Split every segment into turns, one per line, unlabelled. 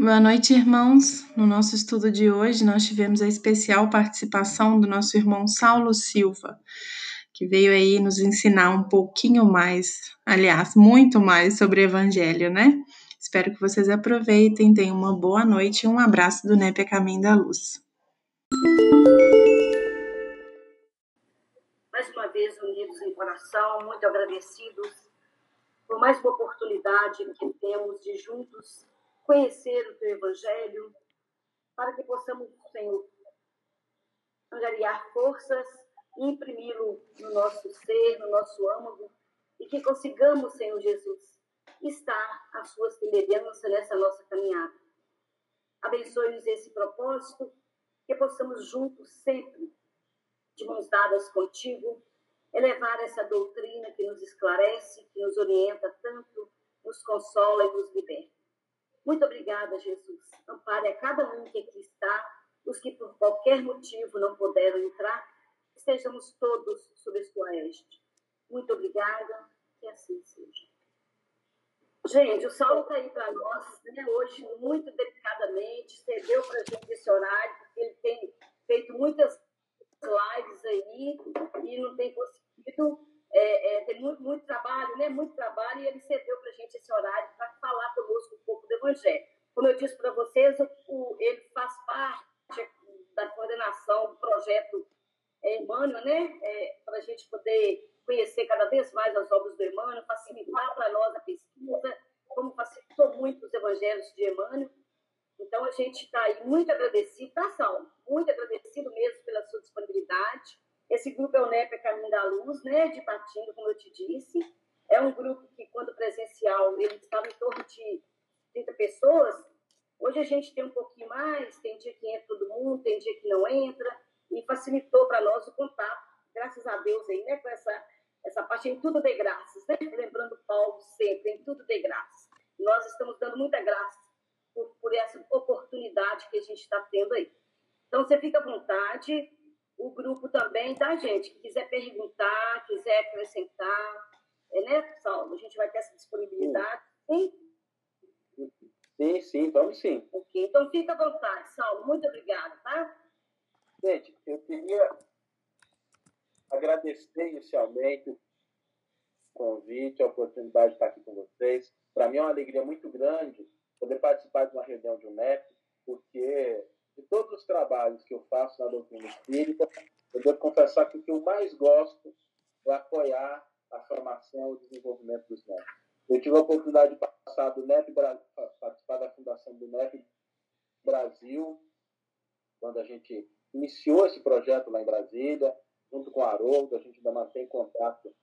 Boa noite, irmãos. No nosso estudo de hoje, nós tivemos a especial participação do nosso irmão Saulo Silva, que veio aí nos ensinar um pouquinho mais, aliás, muito mais sobre o Evangelho, né? Espero que vocês aproveitem, tenham uma boa noite e um abraço do NEP Caminho da Luz.
Mais uma vez, unidos em coração, muito agradecidos por mais uma oportunidade que temos de juntos conhecer o teu evangelho, para que possamos, Senhor, angariar forças e imprimi-lo no nosso ser, no nosso âmago, e que consigamos, Senhor Jesus, estar à sua semelhança nessa nossa caminhada. Abençoe-nos esse propósito, que possamos juntos sempre, de mãos dadas contigo, elevar essa doutrina que nos esclarece, que nos orienta tanto, nos consola e nos liberta. Muito obrigada, Jesus. Ampare a cada um que aqui está, os que por qualquer motivo não puderam entrar, estejamos todos sob sua égide. Muito obrigada, que assim seja. Gente, o Saulo está aí para nós, né, hoje, muito delicadamente, cedeu para a gente esse horário, porque ele tem feito muitas lives aí e não tem conseguido é, é, tem muito, muito trabalho, né? Muito trabalho, e ele cedeu para a gente esse horário para falar conosco um pouco do Evangelho. Como eu disse para vocês, o, o, ele faz parte da coordenação do projeto é, Emmanuel, né? É, para a gente poder conhecer cada vez mais as obras do Emmanuel, facilitar para nós a pesquisa, como facilitou muito os evangelhos de Emmanuel. Então, a gente está aí muito agradecido, tá, Sal? Muito agradecido mesmo pela sua disponibilidade esse grupo é o NEP Caminho da Luz, né, de Patinga, como eu te disse. É um grupo que, quando presencial, ele estava em torno de 30 pessoas. Hoje a gente tem um pouquinho mais, tem dia que entra todo mundo, tem dia que não entra, e facilitou para nós o contato, graças a Deus aí, né, com essa, essa parte em tudo de graças, né? Lembrando Paulo sempre, em tudo de graças. Nós estamos dando muita graça por, por essa oportunidade que a gente está tendo aí. Então, você fica à vontade, o grupo também, tá, gente? Que quiser perguntar, quiser acrescentar, é, né, Saulo? A gente vai ter essa disponibilidade, sim?
Sim, sim, vamos sim.
Ok, então fica à vontade, Saulo. Muito obrigada, tá?
Gente, eu queria agradecer inicialmente o convite, a oportunidade de estar aqui com vocês. Para mim é uma alegria muito grande poder participar de uma reunião de UNEP, porque todos os trabalhos que eu faço na doutrina espírita, eu devo confessar que o que eu mais gosto é apoiar a formação e o desenvolvimento dos netos. Eu tive a oportunidade de passar do NEP, participar da fundação do NEP Brasil, quando a gente iniciou esse projeto lá em Brasília, junto com o Haroldo, a gente ainda mantém contato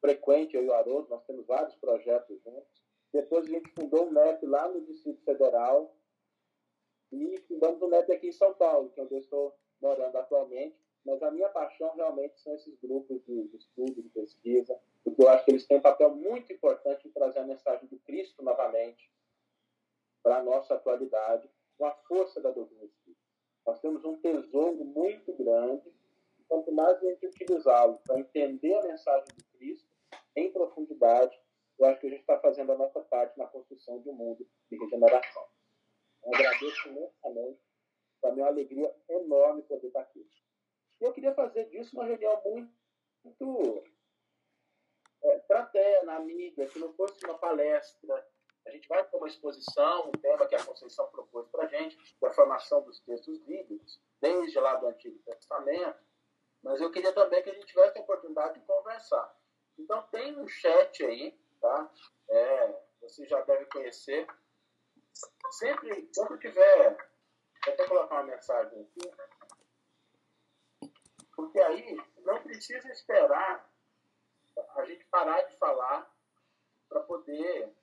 frequente, eu e o Haroldo, nós temos vários projetos juntos. Depois a gente fundou o NEP lá no Distrito Federal, e fundamos o NEP aqui em São Paulo, que é onde eu estou morando atualmente. Mas a minha paixão realmente são esses grupos de, de estudo, de pesquisa, porque eu acho que eles têm um papel muito importante em trazer a mensagem do Cristo novamente para a nossa atualidade, com a força da doutrina espírita. Nós temos um tesouro muito grande, e quanto mais a gente utilizá-lo para entender a mensagem do Cristo em profundidade, eu acho que a gente está fazendo a nossa parte na construção de um mundo de regeneração. Eu agradeço imensamente. Para mim é uma alegria enorme poder estar aqui. E eu queria fazer disso uma reunião muito, muito é, na mídia, que não fosse uma palestra. A gente vai ter uma exposição, um tema que a Conceição propôs para a gente, que é a formação dos textos bíblicos, desde lá do Antigo Testamento. Mas eu queria também que a gente tivesse a oportunidade de conversar. Então tem um chat aí, tá? É, você já deve conhecer, sempre, quando tiver, vou até colocar uma mensagem aqui, porque aí não precisa esperar a gente parar de falar para poder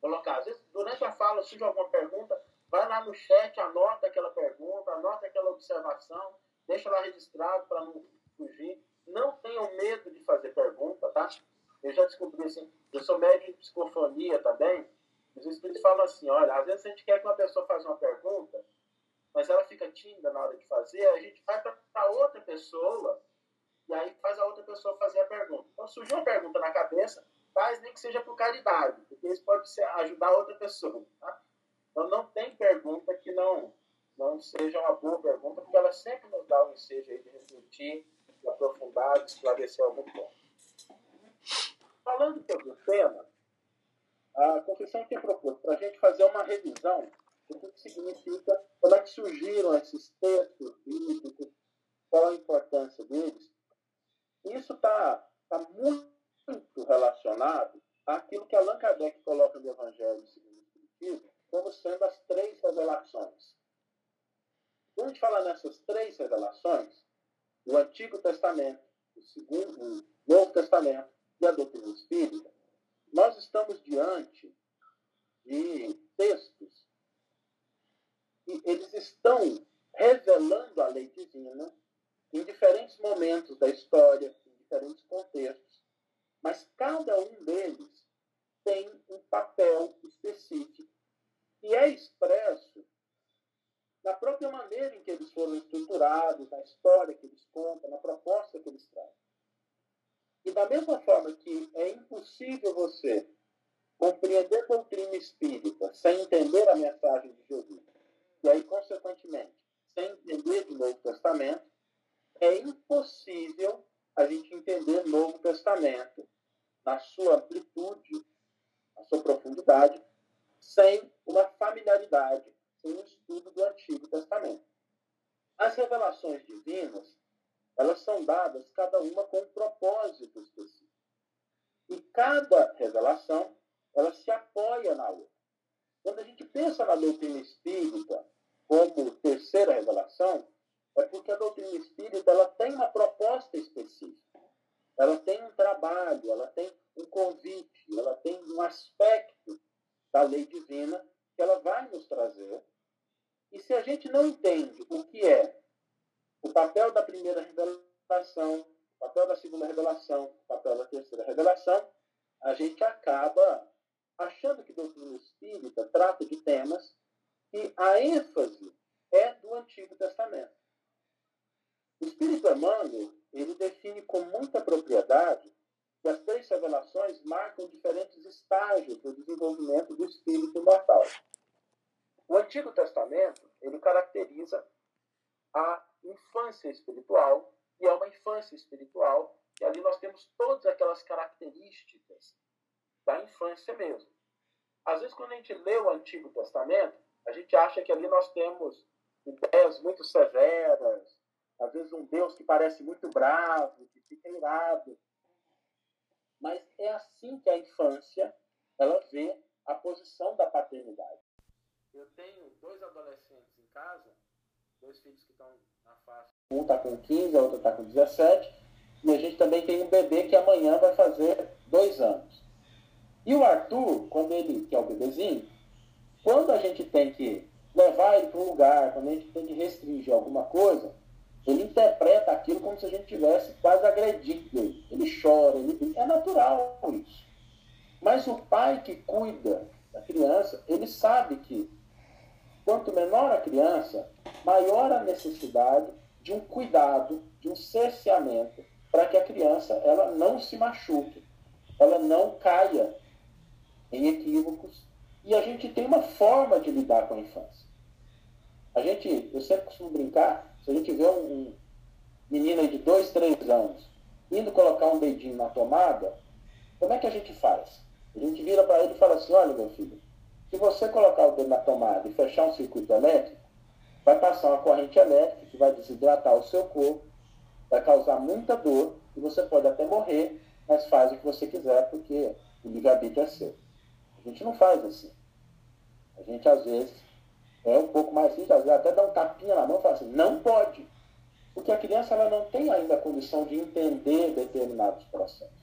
colocar. Às vezes, durante a fala, surge alguma pergunta, vai lá no chat, anota aquela pergunta, anota aquela observação, deixa lá registrado para não fugir. Não tenham medo de fazer pergunta, tá? Eu já descobri assim, eu sou médico de psicofonia também, os espíritos falam assim, olha, às vezes a gente quer que uma pessoa faça uma pergunta, mas ela fica tímida na hora de fazer, a gente vai para outra pessoa e aí faz a outra pessoa fazer a pergunta. Então surgiu uma pergunta na cabeça, faz nem que seja por caridade, porque isso pode ser, ajudar outra pessoa. Tá? Então não tem não, não seja uma boa pergunta, porque ela sempre nos dá um ensejo aí de refletir, de aprofundar, de esclarecer algum ponto. Falando sobre o tema, a confissão tinha proposto para a gente fazer uma revisão do que significa, como é que surgiram esses textos bíblicos, qual a importância deles. Isso está tá muito relacionado àquilo que Allan Kardec coloca no Evangelho segundo o Espiritismo como sendo as três revelações. Quando a gente fala nessas três revelações, o Antigo Testamento, o, segundo, o Novo Testamento e a doutrina espírita, nós estamos diante de textos e eles estão revelando a lei divina em diferentes momentos da história, em diferentes contextos, mas cada um deles tem um papel específico e é expresso na própria maneira em que eles foram estruturados, na história que eles contam, na proposta que eles trazem. E da mesma forma que é impossível você compreender a doutrina espírita sem entender a mensagem de Jesus, e aí, consequentemente, sem entender o Novo Testamento, é impossível a gente entender o Novo Testamento na sua amplitude, na sua profundidade, sem uma familiaridade, sem um estudo do Antigo Testamento. As revelações divinas, elas são dadas cada uma com um propósito específico. E cada revelação, ela se apoia na outra. Quando a gente pensa na doutrina espírita como terceira revelação, é porque a doutrina espírita ela tem uma proposta específica. Ela tem um trabalho, ela tem um convite, ela tem um aspecto da lei divina que ela vai nos trazer. E se a gente não entende o que é o papel da primeira revelação, o papel da segunda revelação, o papel da terceira revelação, a gente acaba achando que doutrina espírita trata de temas que a ênfase é do Antigo Testamento. O Espírito Emmanuel, ele define com muita propriedade que as três revelações marcam diferentes estágios do desenvolvimento do espírito imortal. O Antigo Testamento ele caracteriza a infância espiritual e é uma infância espiritual e ali nós temos todas aquelas características da infância mesmo. Às vezes quando a gente lê o Antigo Testamento a gente acha que ali nós temos ideias muito severas, às vezes um Deus que parece muito bravo, que fica irado, mas é assim que a infância ela vê a posição da paternidade. Eu tenho dois adolescentes em casa, dois filhos que estão Um está com 15, a outra está com 17, e a gente também tem um bebê que amanhã vai fazer dois anos. E o Arthur, quando ele, que é o bebezinho, quando a gente tem que levar ele para um lugar, quando a gente tem que restringir alguma coisa, ele interpreta aquilo como se a gente tivesse quase agredido ele. Ele chora, ele... é natural isso. Mas o pai que cuida da criança, ele sabe que quanto menor a criança, maior a necessidade de um cuidado, de um cerceamento, para que a criança ela não se machuque, ela não caia em equívocos. E a gente tem uma forma de lidar com a infância. A gente, eu sempre costumo brincar, se a gente vê um, um menino de dois, três anos indo colocar um dedinho na tomada, como é que a gente faz? A gente vira para ele e fala assim, olha meu filho, se você colocar o dedo na tomada e fechar um circuito elétrico, vai passar uma corrente elétrica que vai desidratar o seu corpo, vai causar muita dor e você pode até morrer, mas faz o que você quiser porque o livre-arbítrio é seu. A gente não faz assim. A gente às vezes é um pouco mais rígido, às vezes até dá um tapinha na mão e fala assim, não pode. Porque a criança ela não tem ainda a condição de entender determinados processos.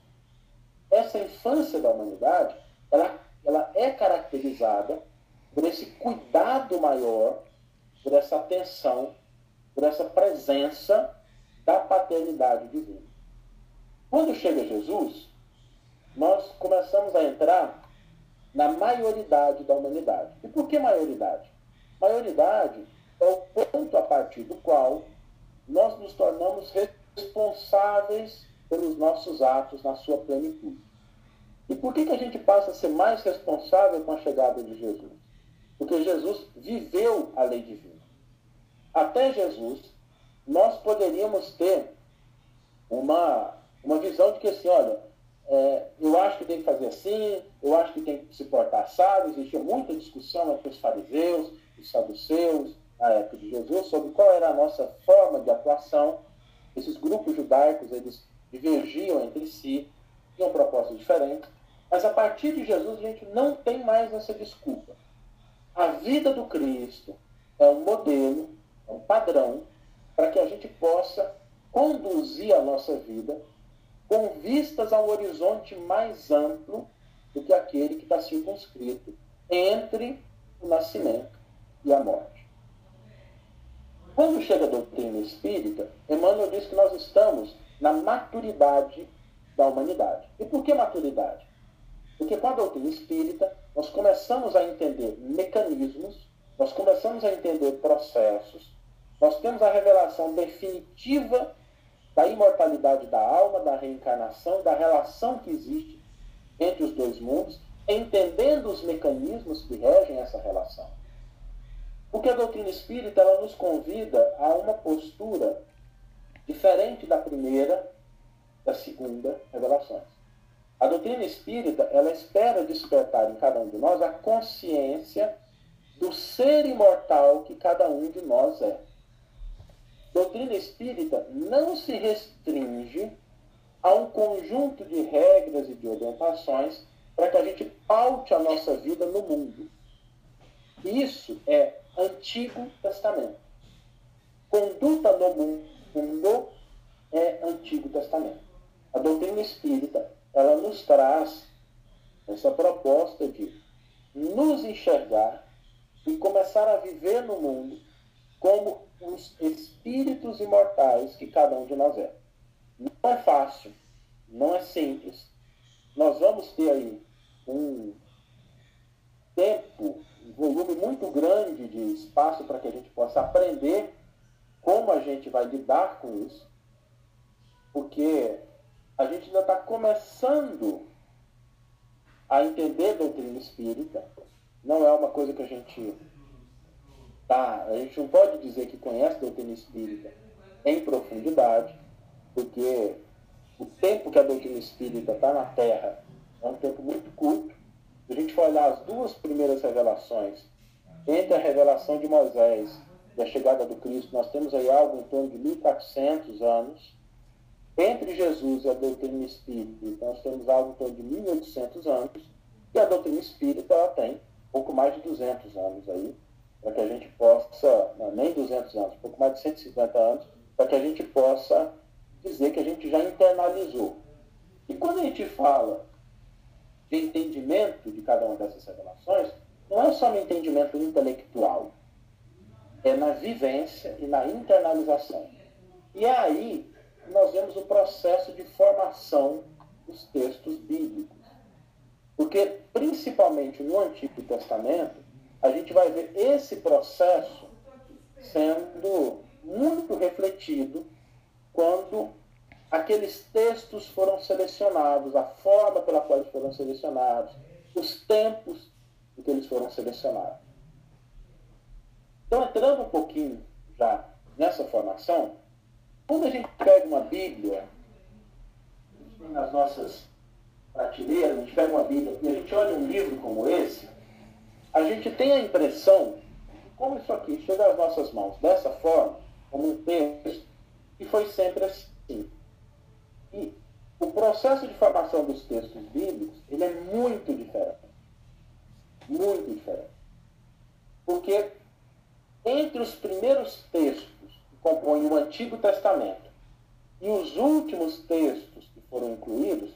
Essa infância da humanidade, ela, ela é caracterizada por esse cuidado maior, por essa atenção, por essa presença da paternidade divina. Quando chega Jesus, nós começamos a entrar na maioridade da humanidade. E por que maioridade? Maioridade é o ponto a partir do qual nós nos tornamos responsáveis pelos nossos atos na sua plenitude. E por que, que a gente passa a ser mais responsável com a chegada de Jesus? Porque Jesus viveu a lei divina. Até Jesus, nós poderíamos ter uma, uma visão de que assim, olha, é, eu acho que tem que fazer assim, eu acho que tem que se portar assado. Existia muita discussão entre os fariseus, os saduceus, na época de Jesus, sobre qual era a nossa forma de atuação. Esses grupos judaicos, eles divergiam entre si, tinham propostas diferentes. Mas a partir de Jesus, a gente não tem mais essa desculpa. A vida do Cristo é um modelo, um padrão, para que a gente possa conduzir a nossa vida com vistas a um horizonte mais amplo do que aquele que está circunscrito entre o nascimento e a morte. Quando chega a doutrina espírita, Emmanuel diz que nós estamos na maturidade da humanidade. E por que maturidade? Porque com a doutrina espírita, nós começamos a entender mecanismos, nós começamos a entender processos, nós temos a revelação definitiva da imortalidade da alma, da reencarnação, da relação que existe entre os dois mundos, entendendo os mecanismos que regem essa relação. Porque a doutrina espírita ela nos convida a uma postura diferente da primeira, da segunda revelações. A doutrina espírita ela espera despertar em cada um de nós a consciência do ser imortal que cada um de nós é doutrina espírita não se restringe a um conjunto de regras e de orientações para que a gente paute a nossa vida no mundo. Isso é Antigo Testamento. Conduta no mundo é Antigo Testamento. A doutrina espírita, ela nos traz essa proposta de nos enxergar e começar a viver no mundo como os espíritos imortais que cada um de nós é. Não é fácil, não é simples. Nós vamos ter aí um tempo, um volume muito grande de espaço para que a gente possa aprender como a gente vai lidar com isso, porque a gente ainda está começando a entender a doutrina espírita. Não é uma coisa que a gente tá? A gente não pode dizer que conhece a doutrina espírita em profundidade, porque o tempo que a doutrina espírita está na Terra é um tempo muito curto. Se a gente for olhar as duas primeiras revelações, entre a revelação de Moisés e a chegada do Cristo, nós temos aí algo em torno de 1400 anos. Entre Jesus e a doutrina espírita, nós temos algo em torno de 1800 anos. E a doutrina espírita ela tem pouco mais de 200 anos aí para que a gente possa, não, nem 200 anos, pouco mais de 150 anos, para que a gente possa dizer que a gente já internalizou. E quando a gente fala de entendimento de cada uma dessas revelações, não é só no entendimento intelectual, é na vivência e na internalização. E é aí nós vemos o processo de formação dos textos bíblicos. Porque, principalmente no Antigo Testamento, a gente vai ver esse processo sendo muito refletido quando aqueles textos foram selecionados, a forma pela qual eles foram selecionados, os tempos em que eles foram selecionados. Então, entrando um pouquinho já nessa formação, quando a gente pega uma Bíblia, nas nossas prateleiras, a gente pega uma Bíblia e a gente olha um livro como esse, a gente tem a impressão, como isso aqui chega às nossas mãos dessa forma, como um texto, que foi sempre assim. E o processo de formação dos textos bíblicos, ele é muito diferente. Muito diferente. Porque entre os primeiros textos que compõem o Antigo Testamento e os últimos textos que foram incluídos,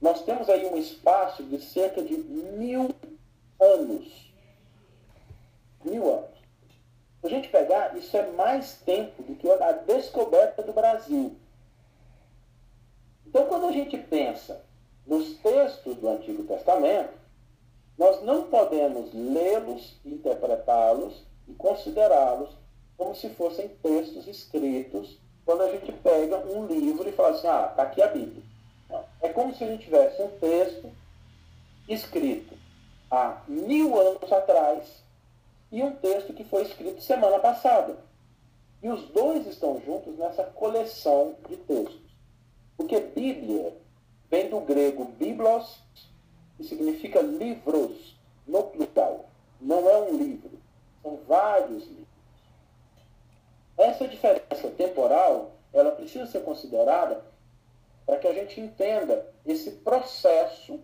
nós temos aí um espaço de cerca de mil anos mil anos. Se a gente pegar, isso é mais tempo do que a descoberta do Brasil. Então, quando a gente pensa nos textos do Antigo Testamento, nós não podemos lê-los, interpretá-los e considerá-los como se fossem textos escritos quando a gente pega um livro e fala assim, ah, está aqui a Bíblia. É como se a gente tivesse um texto escrito há mil anos atrás e um texto que foi escrito semana passada. E os dois estão juntos nessa coleção de textos. Porque Bíblia vem do grego biblos, que significa livros, no plural. Não é um livro, são vários livros. Essa diferença temporal, ela precisa ser considerada para que a gente entenda esse processo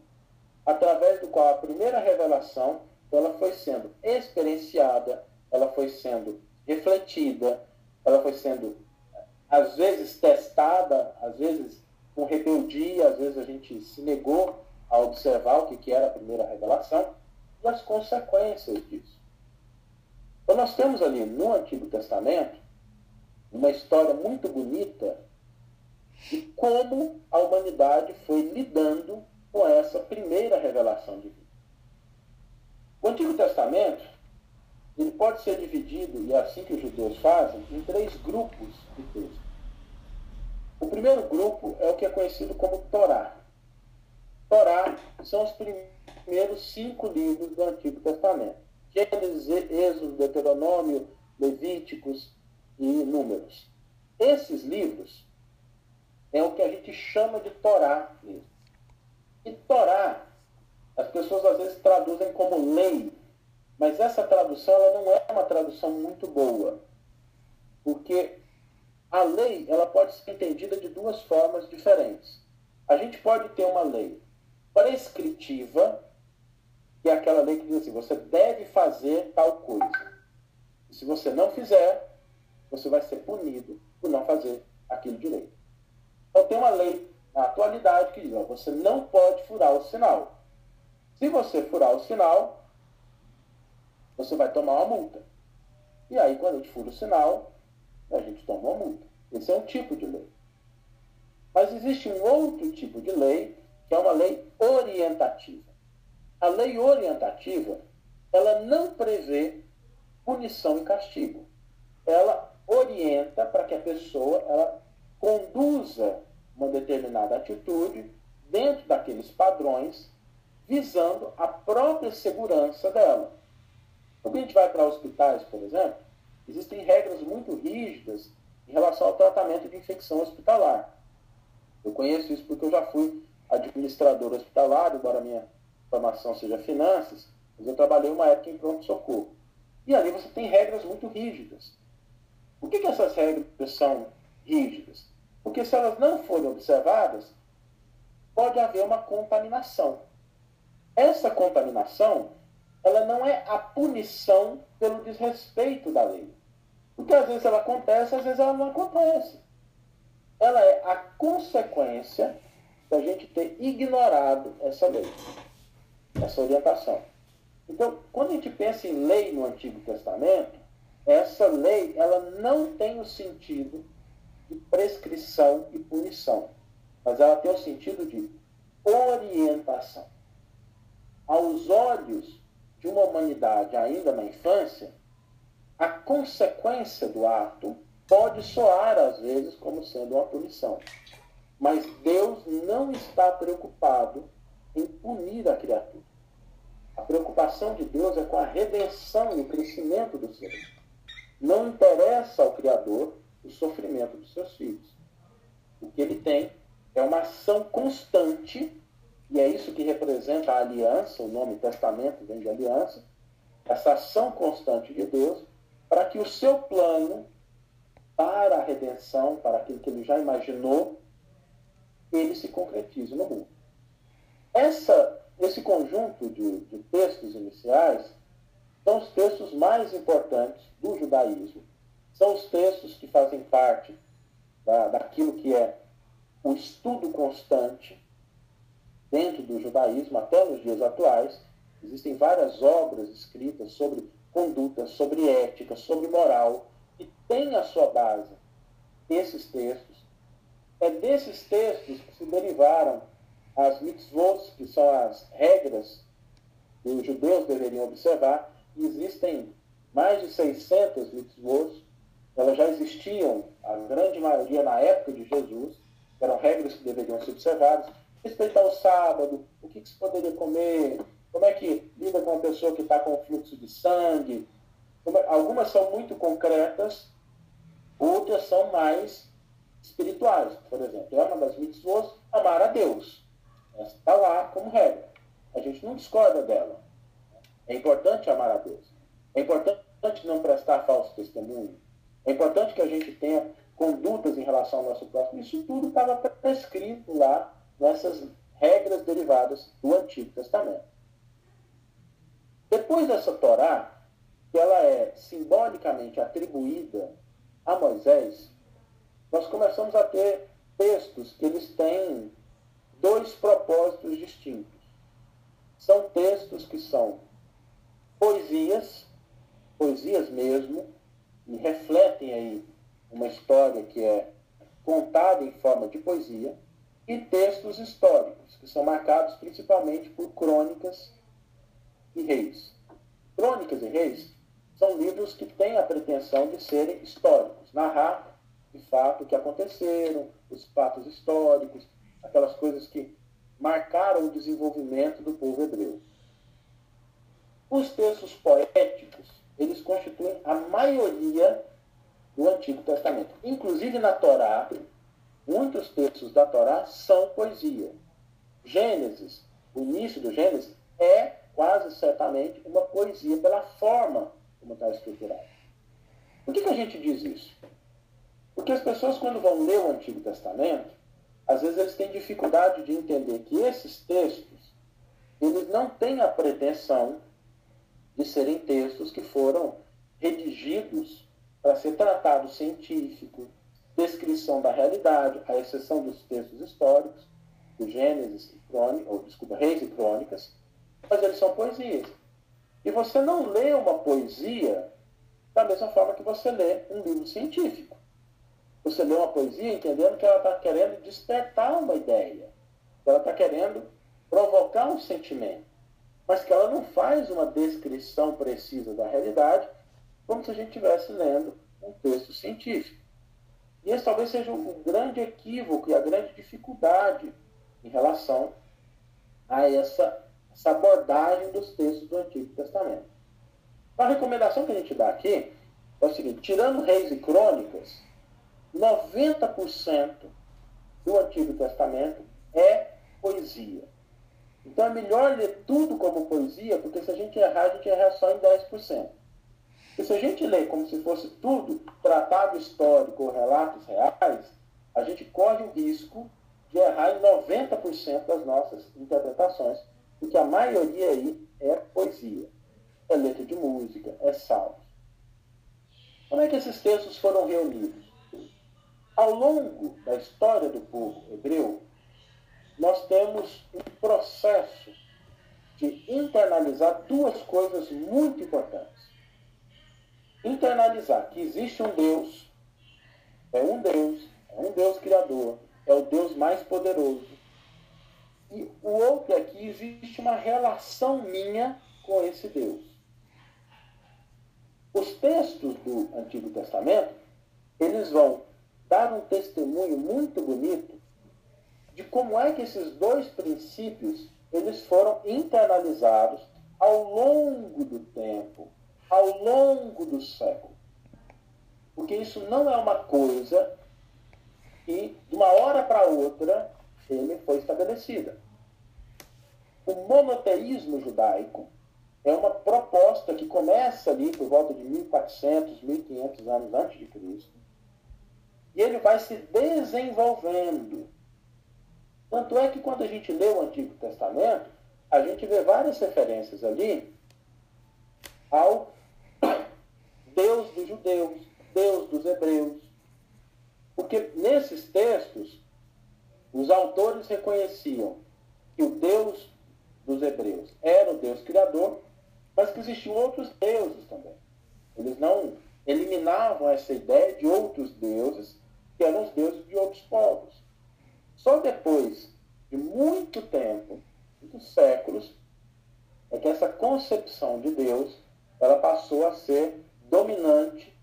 através do qual a primeira revelação ela foi sendo experienciada, ela foi sendo refletida, ela foi sendo às vezes testada, às vezes com rebeldia, às vezes a gente se negou a observar o que era a primeira revelação e as consequências disso. Então nós temos ali no Antigo Testamento uma história muito bonita de como a humanidade foi lidando com essa primeira revelação divina. O Antigo Testamento ele pode ser dividido, e é assim que os judeus fazem, em três grupos de textos. O primeiro grupo é o que é conhecido como Torá. Torá são os primeiros cinco livros do Antigo Testamento. Gênesis, Êxodo, Deuteronômio, Levíticos e Números. Esses livros é o que a gente chama de Torá mesmo. E Torá, as pessoas às vezes traduzem como lei, mas essa tradução ela não é uma tradução muito boa, porque a lei ela pode ser entendida de duas formas diferentes. A gente pode ter uma lei prescritiva, que é aquela lei que diz assim, você deve fazer tal coisa. E se você não fizer, você vai ser punido por não fazer aquilo direito. Então tem uma lei na atualidade que diz, ó, você não pode furar o sinal. Se você furar o sinal, você vai tomar uma multa. E aí, quando a gente fura o sinal, a gente toma uma multa. Esse é um tipo de lei. Mas existe um outro tipo de lei, que é uma lei orientativa. A lei orientativa, ela não prevê punição e castigo. Ela orienta para que a pessoa ela conduza uma determinada atitude dentro daqueles padrões, visando a própria segurança dela. Quando a gente vai para hospitais, por exemplo, existem regras muito rígidas em relação ao tratamento de infecção hospitalar. Eu conheço isso porque eu já fui administrador hospitalar, embora minha formação seja finanças, mas eu trabalhei uma época em pronto-socorro. E ali você tem regras muito rígidas. Por que, que essas regras são rígidas? Porque se elas não forem observadas, pode haver uma contaminação. Essa contaminação, ela não é a punição pelo desrespeito da lei. Porque às vezes ela acontece, às vezes ela não acontece. Ela é a consequência da gente ter ignorado essa lei, essa orientação. Então, quando a gente pensa em lei no Antigo Testamento, essa lei ela não tem o sentido de prescrição e punição, mas ela tem o sentido de orientação. Aos olhos de uma humanidade ainda na infância, a consequência do ato pode soar às vezes como sendo uma punição. Mas Deus não está preocupado em punir a criatura. A preocupação de Deus é com a redenção e o crescimento do ser. Não interessa ao Criador o sofrimento dos seus filhos. O que ele tem é uma ação constante, e é isso que representa a aliança, o nome testamento vem de aliança, essa ação constante de Deus, para que o seu plano para a redenção, para aquilo que ele já imaginou, ele se concretize no mundo. Essa, esse conjunto de, de textos iniciais são os textos mais importantes do judaísmo são os textos que fazem parte da, daquilo que é o estudo constante dentro do judaísmo até nos dias atuais. Existem várias obras escritas sobre conduta, sobre ética, sobre moral, que têm a sua base esses textos. É desses textos que se derivaram as mitzvot, que são as regras que os judeus deveriam observar. Existem mais de 600 mitzvot elas já existiam, a grande maioria na época de Jesus, eram regras que deveriam ser observadas, respeitar o sábado, o que, que se poderia comer, como é que lida com uma pessoa que está com fluxo de sangue, Algumas são muito concretas, outras são mais espirituais. Por exemplo, é uma das mitzvot amar a Deus. Essa está lá como regra. A gente não discorda dela. É importante amar a Deus. É importante não prestar falso testemunho. É importante que a gente tenha condutas em relação ao nosso próximo. Isso tudo estava prescrito lá nessas regras derivadas do Antigo Testamento. Depois dessa Torá, que ela é simbolicamente atribuída a Moisés, nós começamos a ter textos que eles têm dois propósitos distintos. São textos que são poesias, poesias mesmo, e refletem aí uma história que é contada em forma de poesia, e textos históricos, que são marcados principalmente por crônicas e reis. Crônicas e reis são livros que têm a pretensão de serem históricos, narrar de fato o que aconteceram, os fatos históricos, aquelas coisas que marcaram o desenvolvimento do povo hebreu. Os textos poéticos, eles constituem a maioria do Antigo Testamento. Inclusive na Torá, muitos textos da Torá são poesia. Gênesis, o início do Gênesis, é quase certamente uma poesia pela forma como está estruturado. Por que, que a gente diz isso? Porque as pessoas, quando vão ler o Antigo Testamento, às vezes eles têm dificuldade de entender que esses textos, eles não têm a pretensão de serem textos que foram redigidos para ser tratado científico, descrição da realidade, à exceção dos textos históricos, do Gênesis e Crônicas, ou desculpa, Reis e Crônicas, mas eles são poesias. E você não lê uma poesia da mesma forma que você lê um livro científico. Você lê uma poesia entendendo que ela está querendo despertar uma ideia, ela está querendo provocar um sentimento, mas que ela não faz uma descrição precisa da realidade, como se a gente estivesse lendo um texto científico. E esse talvez seja o grande equívoco e a grande dificuldade em relação a essa, essa abordagem dos textos do Antigo Testamento. A recomendação que a gente dá aqui é o seguinte: tirando reis e crônicas, 90% do Antigo Testamento é poesia. Então é melhor ler tudo como poesia, porque se a gente errar, a gente erra só em 10%. E se a gente lê como se fosse tudo tratado histórico ou relatos reais, a gente corre o risco de errar em 90% das nossas interpretações, porque a maioria aí é poesia. É letra de música, é salmos. Como é que esses textos foram reunidos? Ao longo da história do povo hebreu, nós temos um processo de internalizar duas coisas muito importantes. Internalizar que existe um Deus, é um Deus, é um Deus criador, é o Deus mais poderoso. E o outro é que existe uma relação minha com esse Deus. Os textos do Antigo Testamento, eles vão dar um testemunho muito bonito de como é que esses dois princípios eles foram internalizados ao longo do tempo, ao longo do século. Porque isso não é uma coisa que, de uma hora para outra, ele foi estabelecida. O monoteísmo judaico é uma proposta que começa ali por volta de 1400, 1500 anos antes de Cristo, e ele vai se desenvolvendo. Tanto é que quando a gente lê o Antigo Testamento, a gente vê várias referências ali ao Deus dos judeus, Deus dos hebreus. Porque nesses textos, os autores reconheciam que o Deus dos hebreus era o Deus criador, mas que existiam outros deuses também. Eles não eliminavam essa ideia de outros deuses que eram os deuses de outros povos. Só depois de muito tempo, muitos séculos, é que essa concepção de Deus ela passou a ser dominante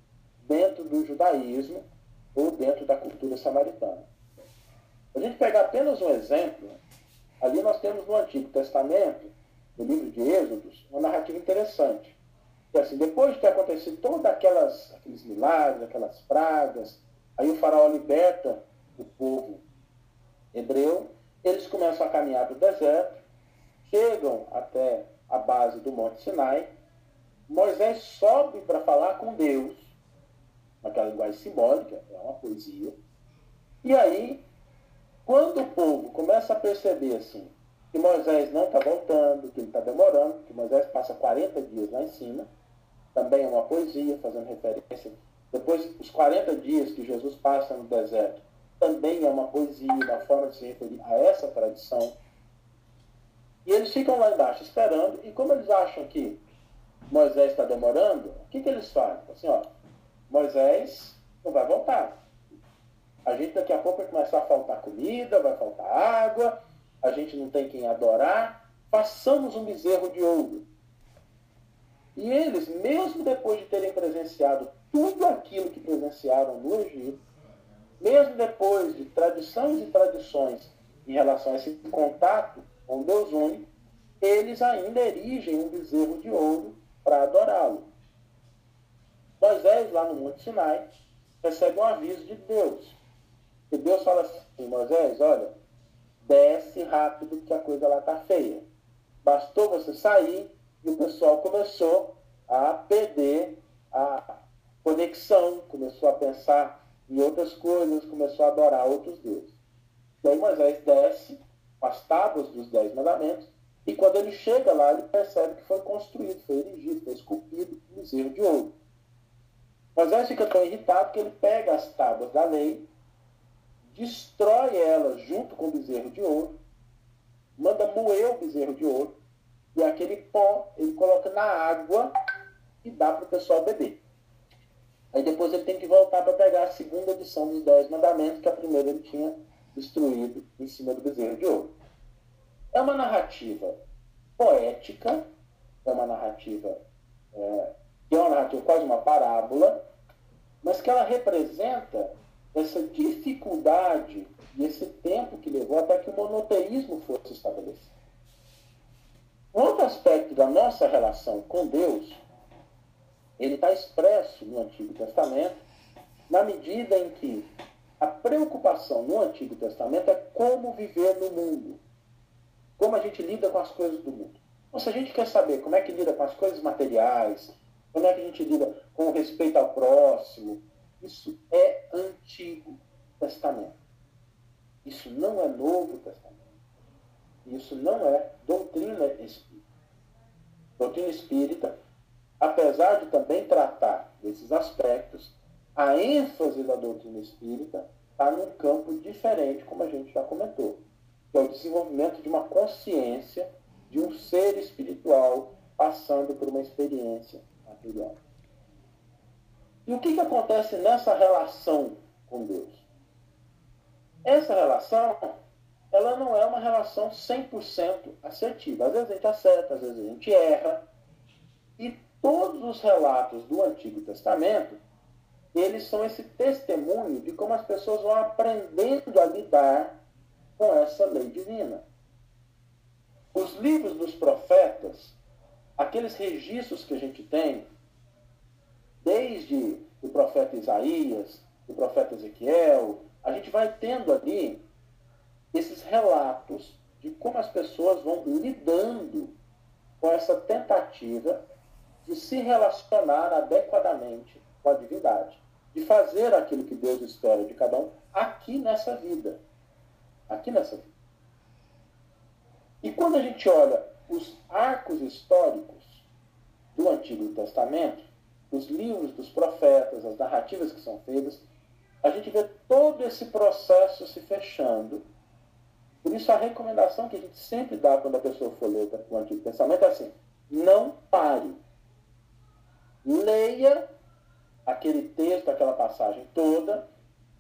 dentro do judaísmo ou dentro da cultura samaritana. A gente pegar apenas um exemplo, ali nós temos no Antigo Testamento, no livro de Êxodos, uma narrativa interessante. que assim, depois de ter acontecido todos aqueles milagres, aquelas pragas, aí o faraó liberta o povo hebreu, eles começam a caminhar do deserto, chegam até a base do Monte Sinai, Moisés sobe para falar com Deus, naquela linguagem simbólica, é uma poesia, e aí, quando o povo começa a perceber assim, que Moisés não está voltando, que ele está demorando, que Moisés passa 40 dias lá em cima, também é uma poesia, fazendo referência. Depois, os 40 dias que Jesus passa no deserto, também é uma poesia, uma forma de se referir a essa tradição. E eles ficam lá embaixo esperando, e como eles acham que Moisés está demorando, o que, que eles fazem? Assim, ó, Moisés não vai voltar. A gente daqui a pouco vai começar a faltar comida, vai faltar água, a gente não tem quem adorar. Façamos um bezerro de ouro. E eles, mesmo depois de terem presenciado tudo aquilo que presenciaram no Egito, mesmo depois de tradições e tradições em relação a esse contato com Deus único, eles ainda erigem um bezerro de ouro para adorá-lo. Moisés, lá no Monte Sinai, recebe um aviso de Deus. E Deus fala assim, Moisés, olha, desce rápido que a coisa lá está feia. Bastou você sair e o pessoal começou a perder a conexão, começou a pensar em outras coisas, começou a adorar outros deuses. Daí Moisés desce com as tábuas dos dez mandamentos, e quando ele chega lá, ele percebe que foi construído, foi erigido, foi esculpido um bezerro de ouro. Moisés fica tão irritado que ele pega as tábuas da lei, destrói elas junto com o bezerro de ouro, manda moer o bezerro de ouro, e aquele pó ele coloca na água e dá para o pessoal beber. Aí depois ele tem que voltar para pegar a segunda edição dos Dez Mandamentos, que a primeira ele tinha destruído em cima do bezerro de ouro. É uma narrativa poética, é uma narrativa é, que é uma narrativa quase uma parábola, mas que ela representa essa dificuldade e esse tempo que levou até que o monoteísmo fosse estabelecido. Um outro aspecto da nossa relação com Deus ele está expresso no Antigo Testamento, na medida em que a preocupação no Antigo Testamento é como viver no mundo, como a gente lida com as coisas do mundo. Então, se a gente quer saber como é que lida com as coisas materiais, como é que a gente lida com o respeito ao próximo, isso é Antigo Testamento. Isso não é Novo Testamento. Isso não é doutrina espírita. Doutrina espírita apesar de também tratar desses aspectos, a ênfase da doutrina espírita está num campo diferente, como a gente já comentou, que é o desenvolvimento de uma consciência de um ser espiritual passando por uma experiência material. E o que, que acontece nessa relação com Deus? Essa relação, ela não é uma relação 100% assertiva. Às vezes a gente acerta, às vezes a gente erra. Todos os relatos do Antigo Testamento, eles são esse testemunho de como as pessoas vão aprendendo a lidar com essa lei divina. Os livros dos profetas, aqueles registros que a gente tem, desde o profeta Isaías, o profeta Ezequiel, a gente vai tendo ali esses relatos de como as pessoas vão lidando com essa tentativa de se relacionar adequadamente com a divindade, de fazer aquilo que Deus espera de cada um aqui nessa vida. Aqui nessa vida. E quando a gente olha os arcos históricos do Antigo Testamento, os livros dos profetas, as narrativas que são feitas, a gente vê todo esse processo se fechando. Por isso, a recomendação que a gente sempre dá quando a pessoa for ler o Antigo Testamento é assim: não pare leia aquele texto, aquela passagem toda,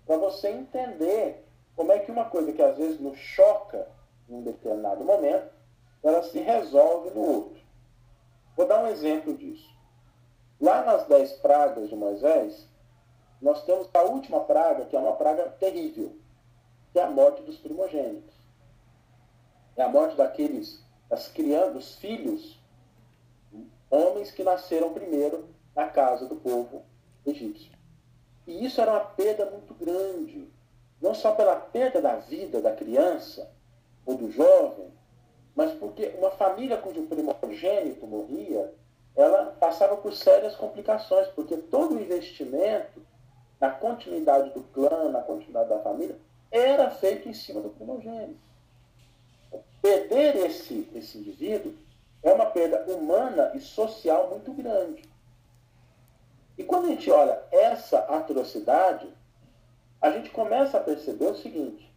para você entender como é que uma coisa que às vezes nos choca em um determinado momento, ela se resolve no outro. Vou dar um exemplo disso. Lá nas dez pragas de Moisés, nós temos a última praga, que é uma praga terrível, que é a morte dos primogênitos. É a morte daqueles, das crianças, dos filhos homens que nasceram primeiro na casa do povo egípcio. E isso era uma perda muito grande, não só pela perda da vida da criança ou do jovem, mas porque uma família cujo primogênito morria, ela passava por sérias complicações, porque todo o investimento na continuidade do clã, na continuidade da família, era feito em cima do primogênito. Perder esse, esse indivíduo é uma perda humana e social muito grande. E quando a gente olha essa atrocidade, a gente começa a perceber o seguinte: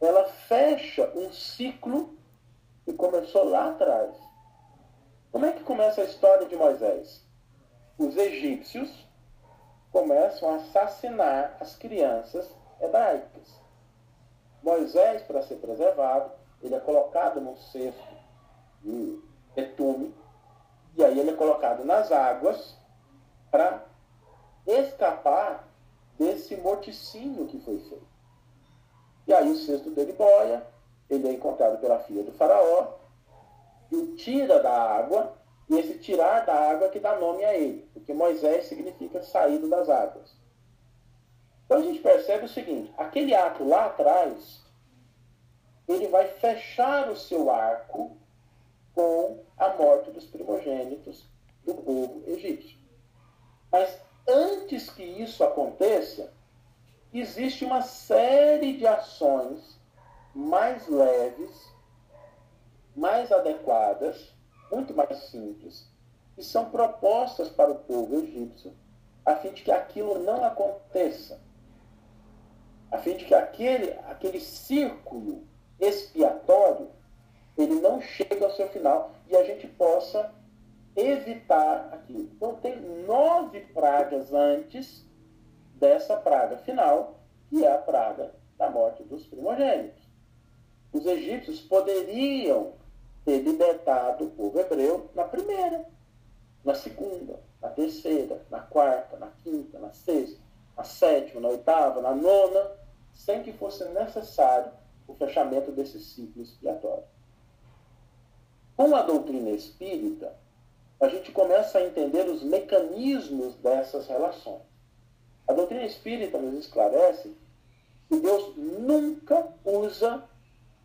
ela fecha um ciclo que começou lá atrás. Como é que começa a história de Moisés? Os egípcios começam a assassinar as crianças hebraicas. Moisés, para ser preservado, ele é colocado num cesto de betume, e aí ele é colocado nas águas para escapar desse morticínio que foi feito. E aí o cesto dele boia, ele é encontrado pela filha do faraó, e o tira da água, e esse tirar da água que dá nome a ele, porque Moisés significa saído das águas. Então a gente percebe o seguinte, aquele ato lá atrás, ele vai fechar o seu arco com a morte dos primogênitos do povo egípcio. Mas antes que isso aconteça, existe uma série de ações mais leves, mais adequadas, muito mais simples, que são propostas para o povo egípcio, a fim de que aquilo não aconteça, a fim de que aquele, aquele círculo expiatório ele não chegue ao seu final e a gente possa evitar aquilo. Então, tem nove pragas antes dessa praga final, que é a praga da morte dos primogênitos. Os egípcios poderiam ter libertado o povo hebreu na primeira, na segunda, na terceira, na quarta, na quinta, na sexta, na sétima, na oitava, na nona, sem que fosse necessário o fechamento desse ciclo expiatório. Com a doutrina espírita, a gente começa a entender os mecanismos dessas relações. A doutrina espírita nos esclarece que Deus nunca usa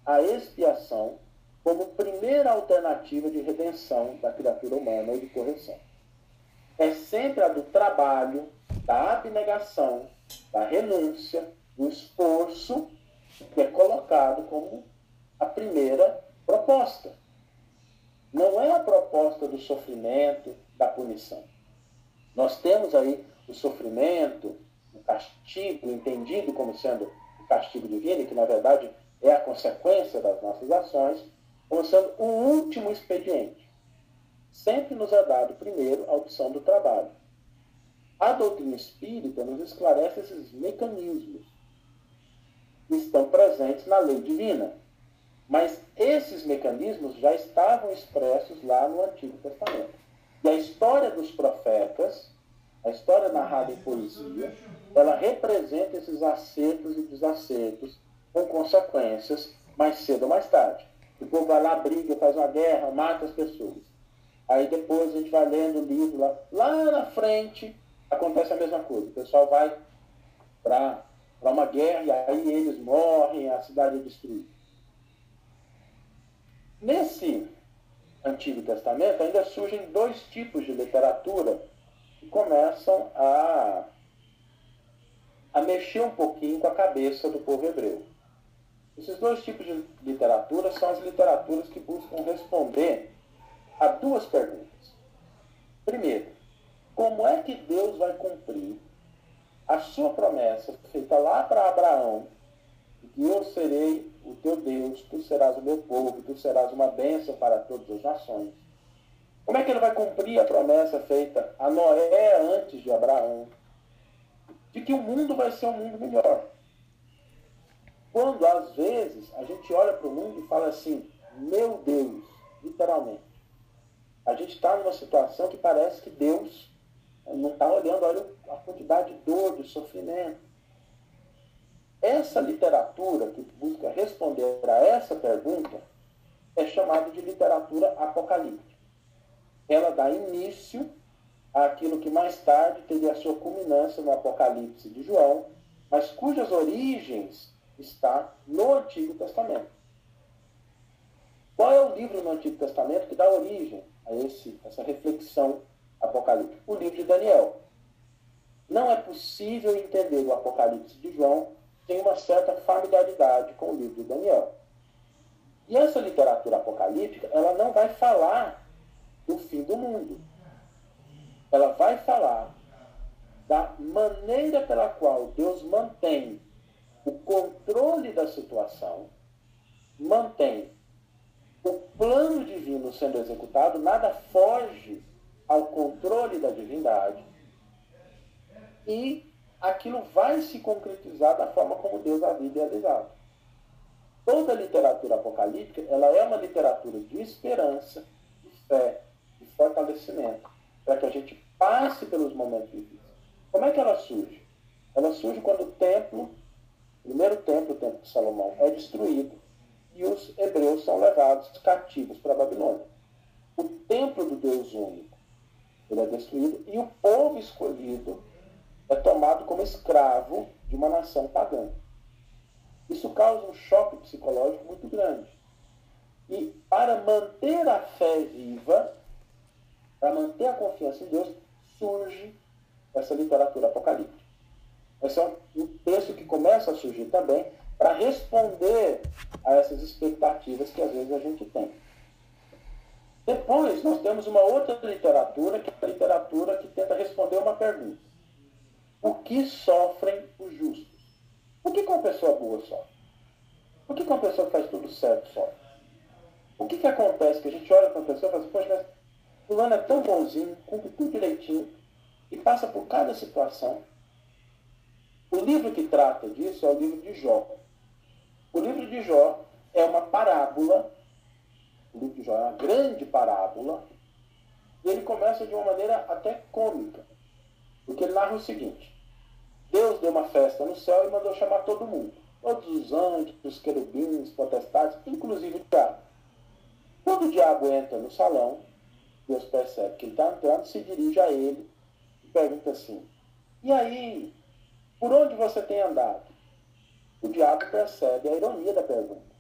a expiação como primeira alternativa de redenção da criatura humana ou de correção. É sempre a do trabalho, da abnegação, da renúncia, do esforço, que é colocado como a primeira proposta. Não é a proposta do sofrimento, da punição. Nós temos aí o sofrimento, o castigo, entendido como sendo o castigo divino, que na verdade é a consequência das nossas ações, como sendo o último expediente. Sempre nos é dado primeiro a opção do trabalho. A doutrina espírita nos esclarece esses mecanismos que estão presentes na lei divina. Mas esses mecanismos já estavam expressos lá no Antigo Testamento. E a história dos profetas, a história narrada em poesia, ela representa esses acertos e desacertos com consequências mais cedo ou mais tarde. O povo vai lá, briga, faz uma guerra, mata as pessoas. Aí depois a gente vai lendo o livro lá. Lá na frente acontece a mesma coisa. O pessoal vai para uma guerra e aí eles morrem, a cidade é destruída. Nesse Antigo Testamento ainda surgem dois tipos de literatura que começam a, a mexer um pouquinho com a cabeça do povo hebreu. Esses dois tipos de literatura são as literaturas que buscam responder a duas perguntas. Primeiro, como é que Deus vai cumprir a sua promessa feita lá para Abraão, eu serei o teu Deus, tu serás o meu povo, tu serás uma bênção para todas as nações. Como é que ele vai cumprir a promessa feita a Noé antes de Abraão, de que o mundo vai ser um mundo melhor? Quando, às vezes, a gente olha para o mundo e fala assim, meu Deus, literalmente. A gente está numa situação que parece que Deus não está olhando, olha a quantidade de dor, de sofrimento. Essa literatura que busca responder a essa pergunta é chamada de literatura apocalíptica. ela dá início àquilo que mais tarde teria sua culminância no Apocalipse de João, mas cujas origens está no Antigo Testamento. Qual é o livro no Antigo Testamento que dá origem a esse, essa reflexão apocalíptica? O livro de Daniel. Não é possível entender o Apocalipse de João sem uma certa familiaridade com o livro de Daniel. E essa literatura apocalíptica, ela não vai falar do fim do mundo. Ela vai falar da maneira pela qual Deus mantém o controle da situação, mantém o plano divino sendo executado, nada foge ao controle da divindade e aquilo vai se concretizar da forma como Deus havia idealizado. Toda a literatura apocalíptica ela é uma literatura de esperança, de fé, de fortalecimento, para que a gente passe pelos momentos difíceis. Como é que ela surge? Ela surge quando o templo, o primeiro templo, o templo de Salomão, é destruído e os hebreus são levados cativos para a Babilônia. O templo do Deus único ele é destruído e o povo escolhido é tomado como escravo de uma nação pagã. Isso causa um choque psicológico muito grande. E para manter a fé viva, para manter a confiança em Deus, surge essa literatura apocalíptica. Esse é um texto que começa a surgir também para responder a essas expectativas que às vezes a gente tem. Depois, nós temos uma outra literatura, que é a literatura que tenta responder uma pergunta. Por que sofrem os justos? Por que, uma pessoa boa sofre? Por que, uma pessoa que faz tudo certo sofre? O que, que acontece? Que a gente olha para a pessoa e fala assim, poxa, mas fulano é tão bonzinho, cumpre tudo direitinho, e passa por cada situação. O livro que trata disso é o livro de Jó. O livro de Jó é uma parábola, o livro de Jó é uma grande parábola, e ele começa de uma maneira até cômica, porque ele narra o seguinte: Deus deu uma festa no céu e mandou chamar todo mundo. Todos os anjos, os querubins, potestades, inclusive o diabo. Quando o diabo entra no salão, Deus percebe que ele está entrando, se dirige a ele e pergunta assim: E aí, por onde você tem andado? O diabo percebe a ironia da pergunta.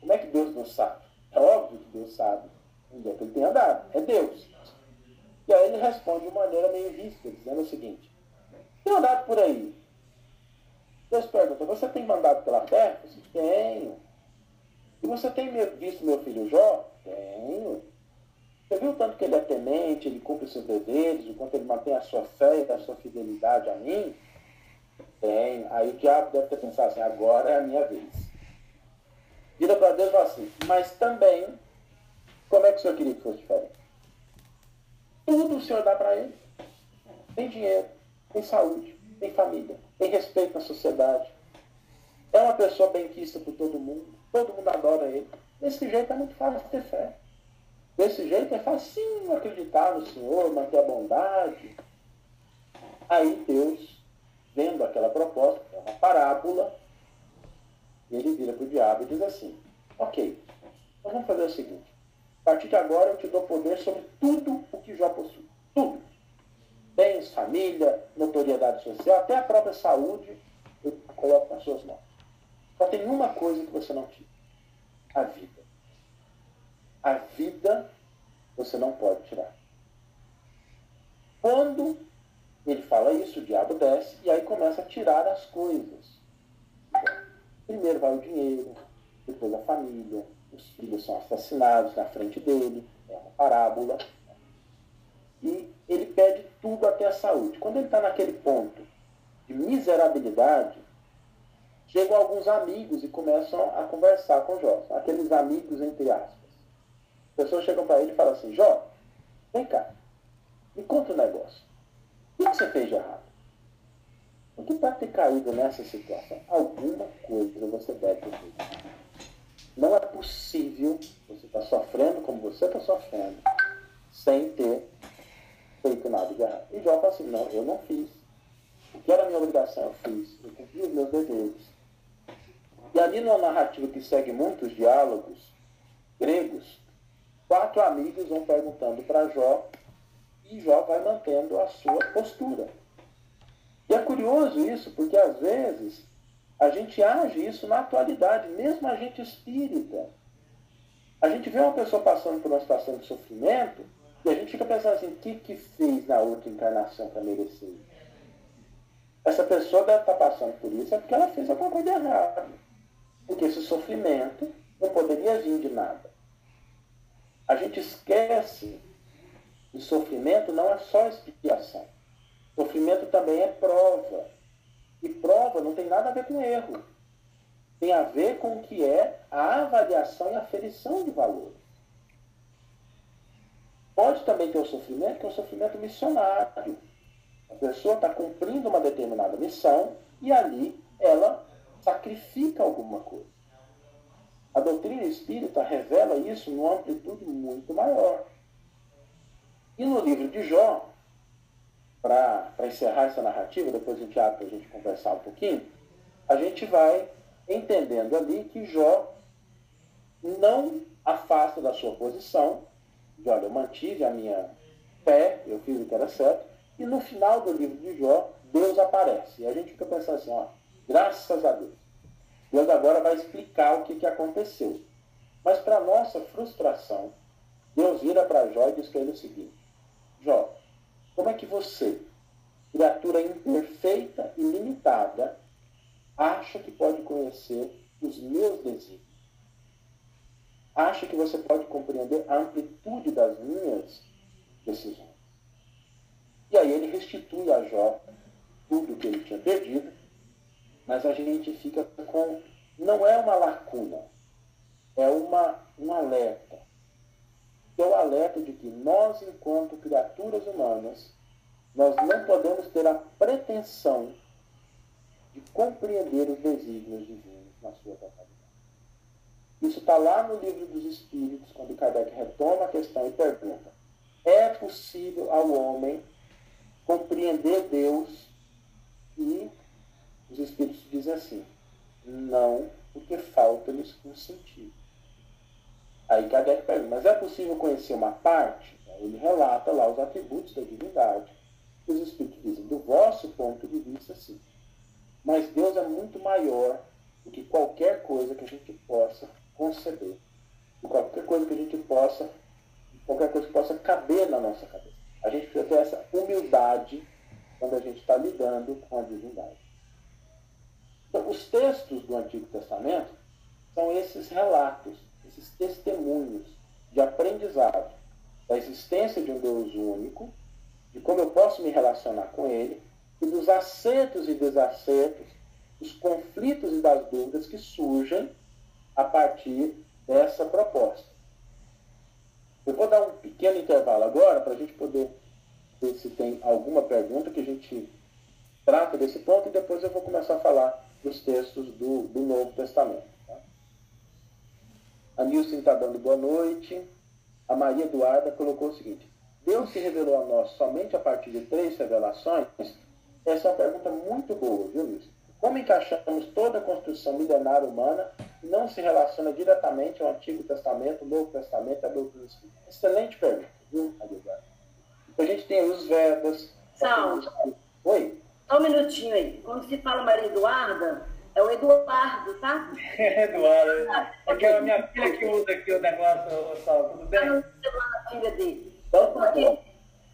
Como é que Deus não sabe? É óbvio que Deus sabe onde é que ele tem andado. É Deus. E aí ele responde de maneira meio ríspida, dizendo o seguinte: Tem andado por aí? Deus pergunta: Você tem mandado pela terra? Eu disse, Tenho. E você tem visto meu filho Jó? Tenho. Você viu o tanto que ele é temente, ele cumpre seus deveres, o quanto ele mantém a sua fé e a sua fidelidade a mim? Tem. Aí o diabo deve ter pensado assim, agora é a minha vez. Vira para Deus e fala assim, mas também, como é que o senhor queria que fosse diferente? Tudo o senhor dá para ele. Tem dinheiro, tem saúde, tem família, tem respeito na sociedade. É uma pessoa bem-quista por todo mundo. Todo mundo adora ele. Desse jeito é muito fácil ter fé. Desse jeito é fácil acreditar no Senhor, manter a bondade. Aí Deus vendo aquela proposta, é uma parábola, ele vira para o diabo e diz assim, ok, nós vamos fazer o seguinte, a partir de agora eu te dou poder sobre tudo o que já possui. Tudo. Bens, família, notoriedade social, até a própria saúde, eu coloco nas suas mãos. Só tem uma coisa que você não tira. A vida. A vida você não pode tirar. Quando ele fala isso, o diabo desce e aí começa a tirar as coisas. Primeiro vai o dinheiro, depois a família, os filhos são assassinados na frente dele, é uma parábola. E ele pede tudo até a saúde. Quando ele está naquele ponto de miserabilidade, chegam alguns amigos e começam a conversar com Jó. Aqueles amigos, entre aspas. As pessoas chegam para ele e falam assim, Jó, vem cá, me conta um negócio. O que você fez de errado? O que pode ter caído nessa situação? Alguma coisa você deve ter feito. Não é possível você estar tá sofrendo como você está sofrendo sem ter feito nada de errado. E Jó fala assim, não, eu não fiz. O que era minha obrigação, eu fiz. Eu cumpri os meus deveres. E ali numa narrativa que segue muitos diálogos gregos, quatro amigos vão perguntando para Jó e Jó vai mantendo a sua postura. E é curioso isso, porque às vezes a gente age isso na atualidade, mesmo a gente espírita. A gente vê uma pessoa passando por uma situação de sofrimento e a gente fica pensando assim, o que, que fez na outra encarnação para merecer? Essa pessoa deve estar tá passando por isso é porque ela fez alguma coisa errada. Porque esse sofrimento não poderia vir de nada. A gente esquece que sofrimento não é só expiação. Sofrimento também é prova. E prova não tem nada a ver com erro. Tem a ver com o que é a avaliação e aferição de valores. Pode também ter o sofrimento, que é o sofrimento missionário. A pessoa está cumprindo uma determinada missão e ali ela sacrifica alguma coisa. A doutrina espírita revela isso numa amplitude muito maior. E no livro de Jó, para encerrar essa narrativa, depois a gente abre para a gente conversar um pouquinho, a gente vai entendendo ali que Jó não afasta da sua posição, de olha, eu mantive a minha fé, eu fiz o que era certo, e no final do livro de Jó, Deus aparece. E a gente fica pensando assim, ó, graças a Deus. Deus agora vai explicar o que, que aconteceu. Mas para nossa frustração, Deus vira para Jó e diz para ele o seguinte, Jó, como é que você, criatura imperfeita e limitada, acha que pode conhecer os meus desígnios? Acha que você pode compreender a amplitude das minhas decisões? E aí ele restitui a Jó tudo que ele tinha perdido, mas a gente fica com. Não é uma lacuna, é uma, um alerta. É o alerta de que nós, enquanto criaturas humanas, nós não podemos ter a pretensão de compreender os desígnios divinos na sua totalidade. Isso está lá no livro dos Espíritos, quando Kardec retoma a questão e pergunta: é possível ao homem compreender Deus? E os Espíritos dizem assim: não, porque falta-lhes um sentido. Aí Kardec pergunta: mas é possível conhecer uma parte? Ele relata lá os atributos da divindade. Os Espíritos dizem: do vosso ponto de vista, sim. Mas Deus é muito maior do que qualquer coisa que a gente possa conceber. De qualquer coisa que a gente possa, qualquer coisa que possa caber na nossa cabeça. A gente precisa ter essa humildade quando a gente está lidando com a divindade. Então, os textos do Antigo Testamento são esses relatos, esses testemunhos de aprendizado da existência de um Deus único, de como eu posso me relacionar com Ele e dos acertos e desacertos, dos conflitos e das dúvidas que surgem a partir dessa proposta. Eu vou dar um pequeno intervalo agora para a gente poder ver se tem alguma pergunta que a gente trata desse ponto e depois eu vou começar a falar dos textos do, do Novo Testamento. Tá? A Nilson está dando boa noite. A Maria Eduarda colocou o seguinte: Deus se revelou a nós somente a partir de três revelações? Essa é uma pergunta muito boa, viu, Nilson? Como encaixamos toda a construção milenar humana não se relaciona diretamente ao Antigo Testamento, Novo Testamento, a doutrina espírita? Excelente pergunta, viu, Eduarda? A gente tem os Vedas.
Sal.
Oi?
Só um minutinho aí. Quando se fala Maria Eduarda, é o Eduardo, tá?
É, Eduardo. É que é a minha filha que usa aqui o negócio, Sal. Tudo bem?
Eu a filha dele. Então, Porque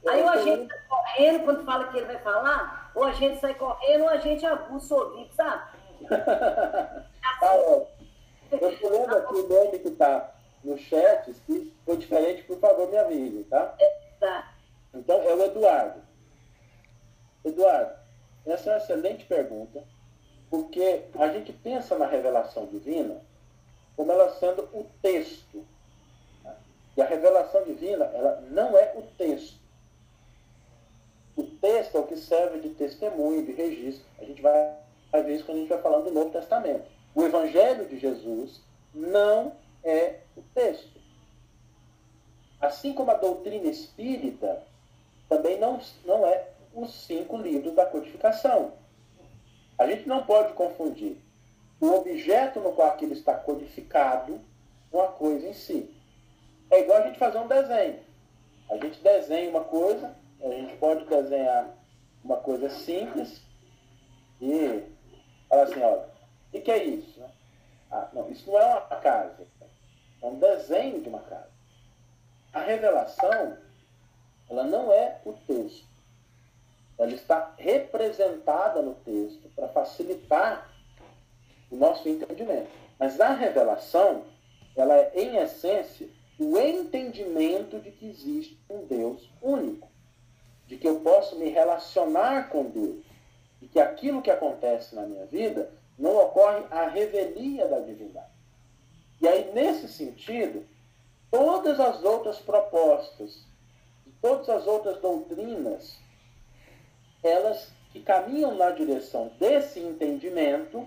aí ou a gente sai correndo quando fala que ele vai falar, ou a gente sai correndo, ou a gente abusa o ouvido, sabe?
tá. Eu estou lendo aqui o nome que está no chat, se for diferente, por favor, me avise, tá?
É, tá.
Então, é o Eduardo. Eduardo, essa é uma excelente pergunta, porque a gente pensa na revelação divina como ela sendo o texto. Né? E a revelação divina, ela não é o texto. O texto é o que serve de testemunho, de registro. A gente vai, ver isso quando a gente vai falando do Novo Testamento. O Evangelho de Jesus não é o texto. Assim como a doutrina espírita também não, não é os cinco livros da codificação. A gente não pode confundir o objeto no qual aquilo está codificado com a coisa em si. É igual a gente fazer um desenho. A gente desenha uma coisa, a gente pode desenhar uma coisa simples e fala assim, olha, o que, que é isso? Ah, não, isso não é uma casa, é um desenho de uma casa. A revelação, ela não é o texto. Ela está representada no texto para facilitar o nosso entendimento. Mas a revelação, ela é, em essência, o entendimento de que existe um Deus único, de que eu posso me relacionar com Deus, de que aquilo que acontece na minha vida não ocorre à revelia da divindade. E aí, nesse sentido, todas as outras propostas, todas as outras doutrinas, elas que caminham na direção desse entendimento,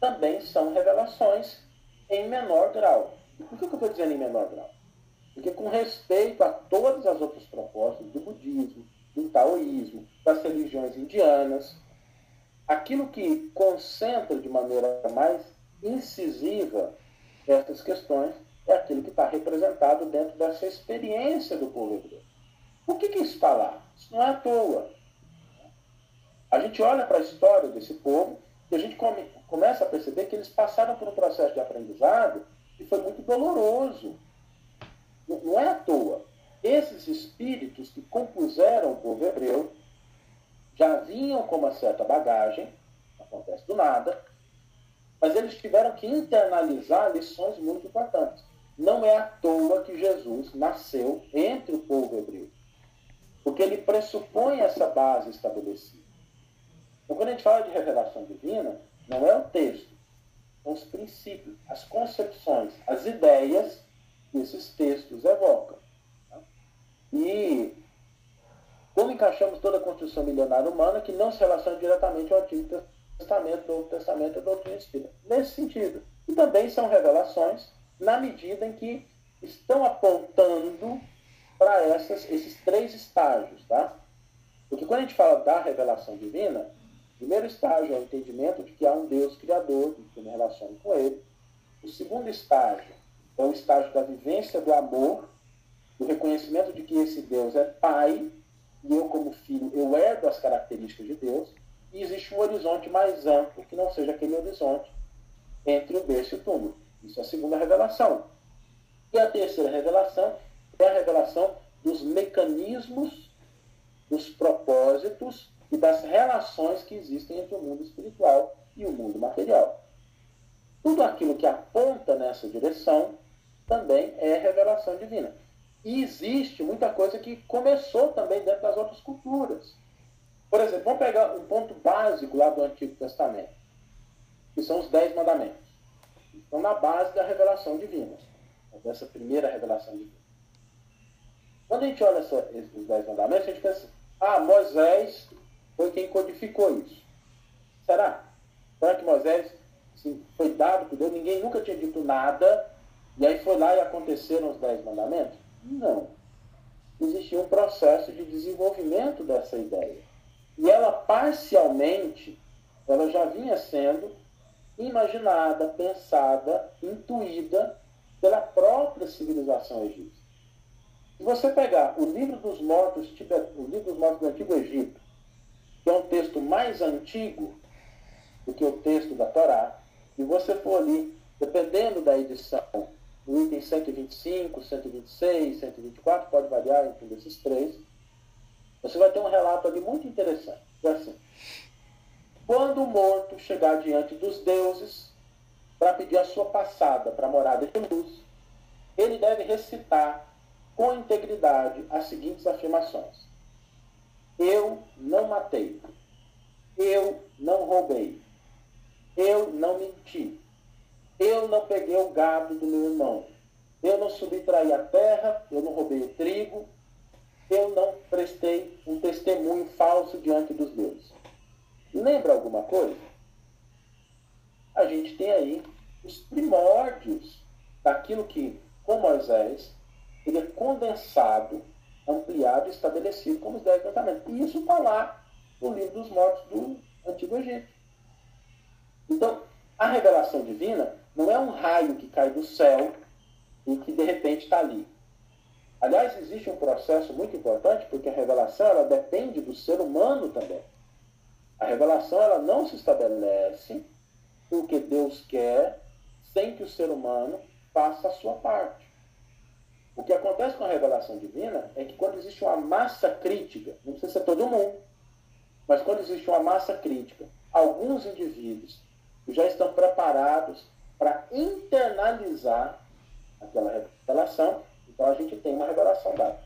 também são revelações em menor grau. E por que eu estou dizendo em menor grau? Porque com respeito a todas as outras propostas do budismo, do taoísmo, das religiões indianas, aquilo que concentra de maneira mais incisiva essas questões é aquilo que está representado dentro dessa experiência do povo hebreu. Por que, que isso está lá? Isso não é à toa. A gente olha para a história desse povo e a gente come, começa a perceber que eles passaram por um processo de aprendizado que foi muito doloroso. Não, não é à toa. Esses espíritos que compuseram o povo hebreu já vinham com uma certa bagagem, acontece do nada, mas eles tiveram que internalizar lições muito importantes. Não é à toa que Jesus nasceu entre o povo hebreu, porque ele pressupõe essa base estabelecida. Então, quando a gente fala de revelação divina, não é o texto, são os princípios, as concepções, as ideias que esses textos evocam. E como encaixamos toda a construção milenária humana que não se relaciona diretamente ao Antigo Testamento, Novo Testamento e doutrina espírita. Nesse sentido. E também são revelações na medida em que estão apontando para esses três estágios, tá? Porque quando a gente fala da revelação divina, o primeiro estágio é o entendimento de que há um Deus criador, que eu me relaciono com ele. O segundo estágio é o estágio da vivência do amor, do reconhecimento de que esse Deus é Pai, e eu, como filho, eu herdo as características de Deus, e existe um horizonte mais amplo que não seja aquele horizonte entre o berço e o túmulo. Isso é a segunda revelação. E a terceira revelação é a revelação dos mecanismos, dos propósitos e das relações que existem entre o mundo espiritual e o mundo material. Tudo aquilo que aponta nessa direção também é revelação divina. E existe muita coisa que começou também dentro das outras culturas. Por exemplo, vamos pegar um ponto básico lá do Antigo Testamento, que são os Dez Mandamentos. Estão na base da revelação divina, dessa primeira revelação divina. Quando a gente olha essa, os Dez Mandamentos, a gente pensa, ah, Moisés foi quem codificou isso. Será? Será que Moisés assim, foi dado por Deus? Ninguém nunca tinha dito nada, e aí foi lá e aconteceram os Dez Mandamentos? Não. Existia um processo de desenvolvimento dessa ideia. E ela, parcialmente, ela já vinha sendo imaginada, pensada, intuída pela própria civilização egípcia. Se você pegar o livro dos mortos, o livro dos mortos do Antigo Egito, que é um texto mais antigo do que o texto da Torá, e você for ali, dependendo da edição, o item 125, 126, 124, pode variar entre esses três. Você vai ter um relato ali muito interessante. É assim, quando o morto chegar diante dos deuses para pedir a sua passada para a morada de luz, ele deve recitar com integridade as seguintes afirmações. Eu não matei. Eu não roubei. Eu não menti. Eu não peguei o gado do meu irmão. Eu não subtraí a terra, eu não roubei o trigo, eu não prestei um testemunho falso diante dos deuses. Lembra alguma coisa? A gente tem aí os primórdios daquilo que, com Moisés, ele é condensado, ampliado e estabelecido como os dez mandamentos. E isso está lá no livro dos mortos do Antigo Egito. Então, a revelação divina não é um raio que cai do céu e que de repente está ali. Aliás, existe um processo muito importante, porque a revelação ela depende do ser humano também. A revelação ela não se estabelece porque Deus quer, sem que o ser humano faça a sua parte. O que acontece com a revelação divina é que quando existe uma massa crítica, não precisa ser todo mundo, mas quando existe uma massa crítica, alguns indivíduos já estão preparados para internalizar aquela revelação, então a gente tem uma revelação dada.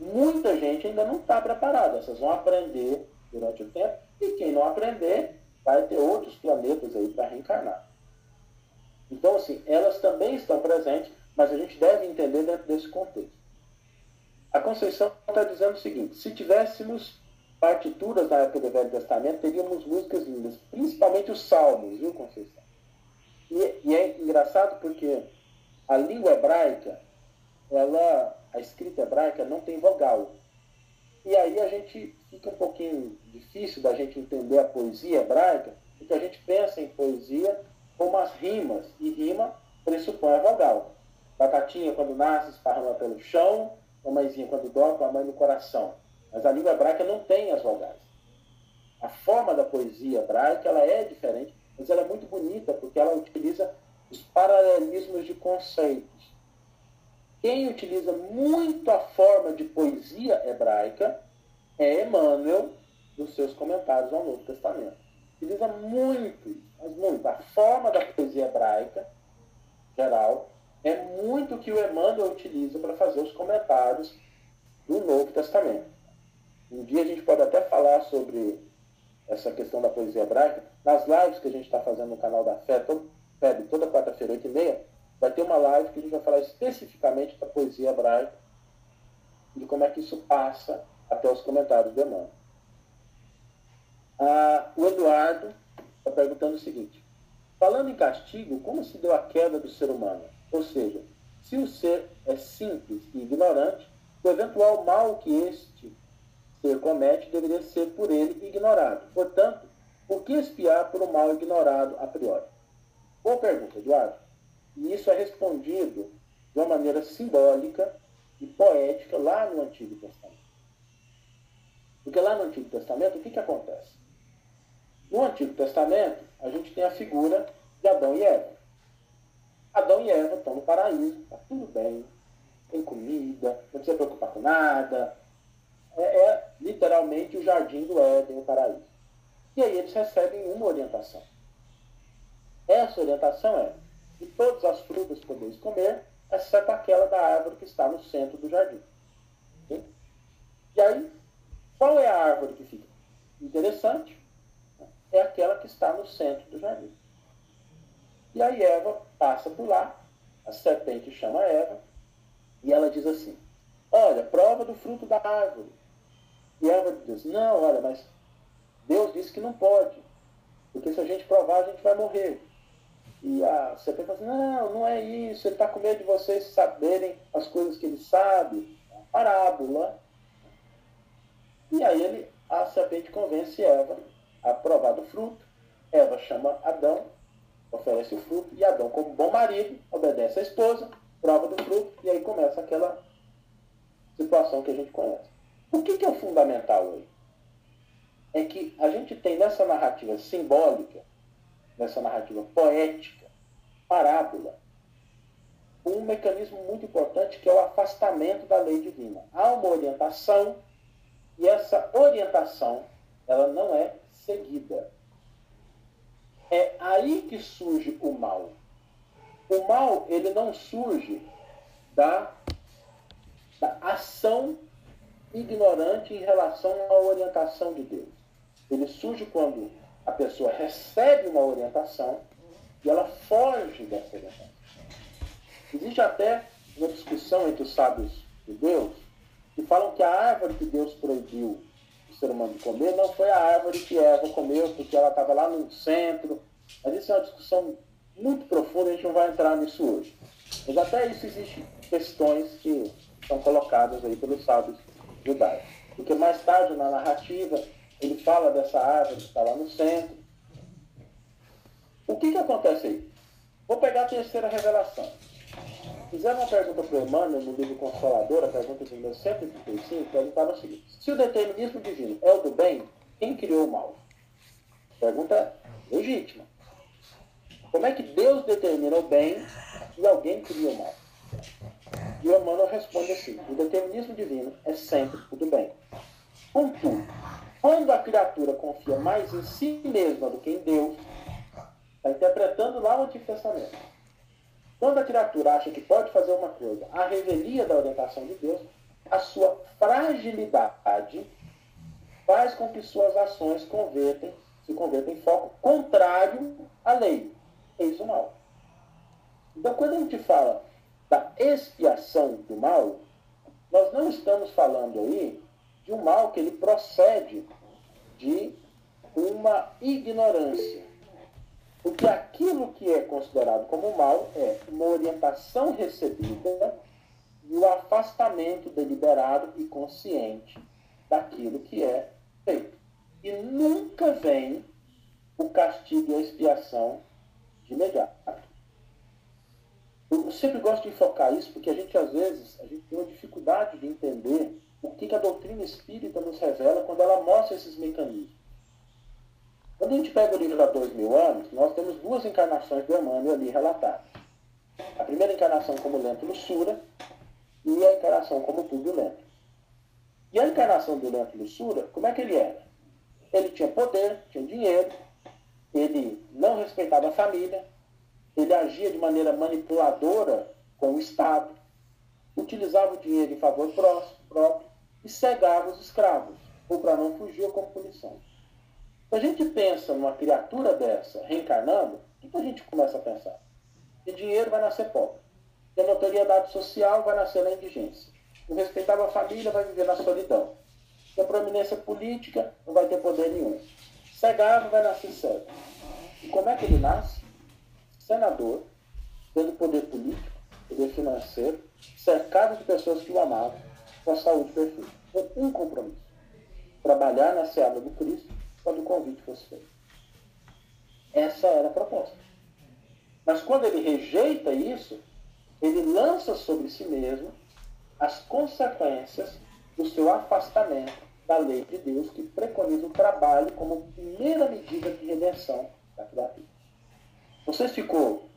Muita gente ainda não está preparada, essas vão aprender durante o tempo, e quem não aprender vai ter outros planetas aí para reencarnar. Então, assim, elas também estão presentes, mas a gente deve entender dentro desse contexto. A Conceição está dizendo o seguinte: se tivéssemos partituras na época do Velho Testamento, teríamos músicas lindas, principalmente os salmos, viu, Conceição? E, e é engraçado porque a língua hebraica, ela, a escrita hebraica não tem vogal. E aí a gente fica um pouquinho difícil da gente entender a poesia hebraica, porque a gente pensa em poesia como as rimas, e rima pressupõe a vogal. Batatinha, quando nasce, esparrama pelo chão, mamãezinha, quando dorme, a mãe no coração. Mas a língua hebraica não tem as vogais. A forma da poesia hebraica ela é diferente, mas ela é muito bonita porque ela utiliza os paralelismos de conceitos. Quem utiliza muito a forma de poesia hebraica é Emmanuel, nos seus comentários ao Novo Testamento. Utiliza muito, mas muito. A forma da poesia hebraica, geral, é muito o que o Emmanuel utiliza para fazer os comentários do Novo Testamento. Um dia a gente pode até falar sobre essa questão da poesia hebraica. Nas lives que a gente está fazendo no canal da Fé, FEB, toda quarta-feira, 8 e meia, vai ter uma live que a gente vai falar especificamente da poesia hebraica de como é que isso passa até os comentários do Emmanuel. Ah, o Eduardo está perguntando o seguinte: falando em castigo, como se deu a queda do ser humano? Ou seja, se o ser é simples e ignorante, o eventual mal que este ser comete deveria ser por ele ignorado. Portanto, por que espiar por um mal ignorado a priori? Boa pergunta, Eduardo. E isso é respondido de uma maneira simbólica e poética lá no Antigo Testamento. Porque lá no Antigo Testamento, o que, que acontece? No Antigo Testamento, a gente tem a figura de Adão e Eva. Adão e Eva estão no paraíso, está tudo bem, tem comida, não precisa preocupar com nada. É, é literalmente o jardim do Éden, o paraíso. E aí eles recebem uma orientação. Essa orientação é: de todas as frutas podeis comer, exceto aquela da árvore que está no centro do jardim. E aí, qual é a árvore que fica interessante? É aquela que está no centro do jardim. E aí Eva passa por lá, a serpente chama Eva, e ela diz assim, olha, prova do fruto da árvore. E Eva diz, não, olha, mas Deus disse que não pode, porque se a gente provar, a gente vai morrer. E a serpente fala assim, não, não é isso, ele está com medo de vocês saberem as coisas que ele sabe. Parábola. E aí ele, a serpente convence Eva a provar do fruto. Eva chama Adão oferece o fruto, e Adão, como bom marido, obedece à esposa, prova do fruto, e aí começa aquela situação que a gente conhece. O que, que é o fundamental aí? É que a gente tem nessa narrativa simbólica, nessa narrativa poética, parábola, um mecanismo muito importante que é o afastamento da lei divina. Há uma orientação e essa orientação ela não é seguida. É aí que surge o mal. O mal, ele não surge da, da ação ignorante em relação à orientação de Deus. Ele surge quando a pessoa recebe uma orientação e ela foge dessa orientação. Existe até uma discussão entre os sábios de Deus que falam que a árvore que Deus proibiu ser humano de comer não foi a árvore que Eva comeu, porque ela estava lá no centro. Mas isso é uma discussão muito profunda, a gente não vai entrar nisso hoje. Mas até isso existem questões que são colocadas aí pelos sábios judaicos. Porque mais tarde, na narrativa, ele fala dessa árvore que está lá no centro. O que, que acontece aí? Vou pegar a terceira revelação. Fizeram uma pergunta para o Emmanuel no livro Consolador, a pergunta de 1935, perguntava o seguinte: se o determinismo divino é o do bem, quem criou o mal? Pergunta legítima. Como é que Deus determina o bem e alguém cria o mal? E o Emmanuel responde assim: o determinismo divino é sempre o do bem. Contudo, quando a criatura confia mais em si mesma do que em Deus, está interpretando lá o Antigo Testamento. Quando a criatura acha que pode fazer uma coisa, a revelia da orientação de Deus, a sua fragilidade faz com que suas ações convertem, se convertam em foco contrário à lei. Eis o mal. Então, quando a gente fala da expiação do mal, nós não estamos falando aí de um mal que ele procede de uma ignorância. Porque aquilo que é considerado como mal é uma orientação recebida e o afastamento deliberado e consciente daquilo que é feito. E nunca vem o castigo e a expiação de imediato. Eu sempre gosto de enfocar isso porque a gente, às vezes, a gente tem uma dificuldade de entender o que, que a doutrina espírita nos revela quando ela mostra esses mecanismos. Quando a gente pega o livro há dois mil anos, nós temos duas encarnações do Emmanuel ali relatadas. A primeira encarnação como Lento Lussura e a encarnação como Públio Lento. E a encarnação do Lento Lussura, como é que ele era? Ele tinha poder, tinha dinheiro, ele não respeitava a família, ele agia de maneira manipuladora com o Estado, utilizava o dinheiro em favor próprio e cegava os escravos, ou para não fugir como punição. Se a gente pensa numa criatura dessa reencarnando, o que a gente começa a pensar? Que dinheiro vai nascer pobre. A notoriedade social vai nascer na indigência. O respeitável família vai viver na solidão. Que a prominência política não vai ter poder nenhum. Cegado vai nascer cego. E como é que ele nasce? senador, tendo poder político, poder financeiro, cercado de pessoas que o amavam, com a saúde perfeita. Foi um compromisso. Trabalhar na seara do Cristo quando o convite fosse feito. Essa era a proposta. Mas quando ele rejeita isso, ele lança sobre si mesmo as consequências do seu afastamento da lei de Deus, que preconiza o trabalho como primeira medida de redenção da sei se ficou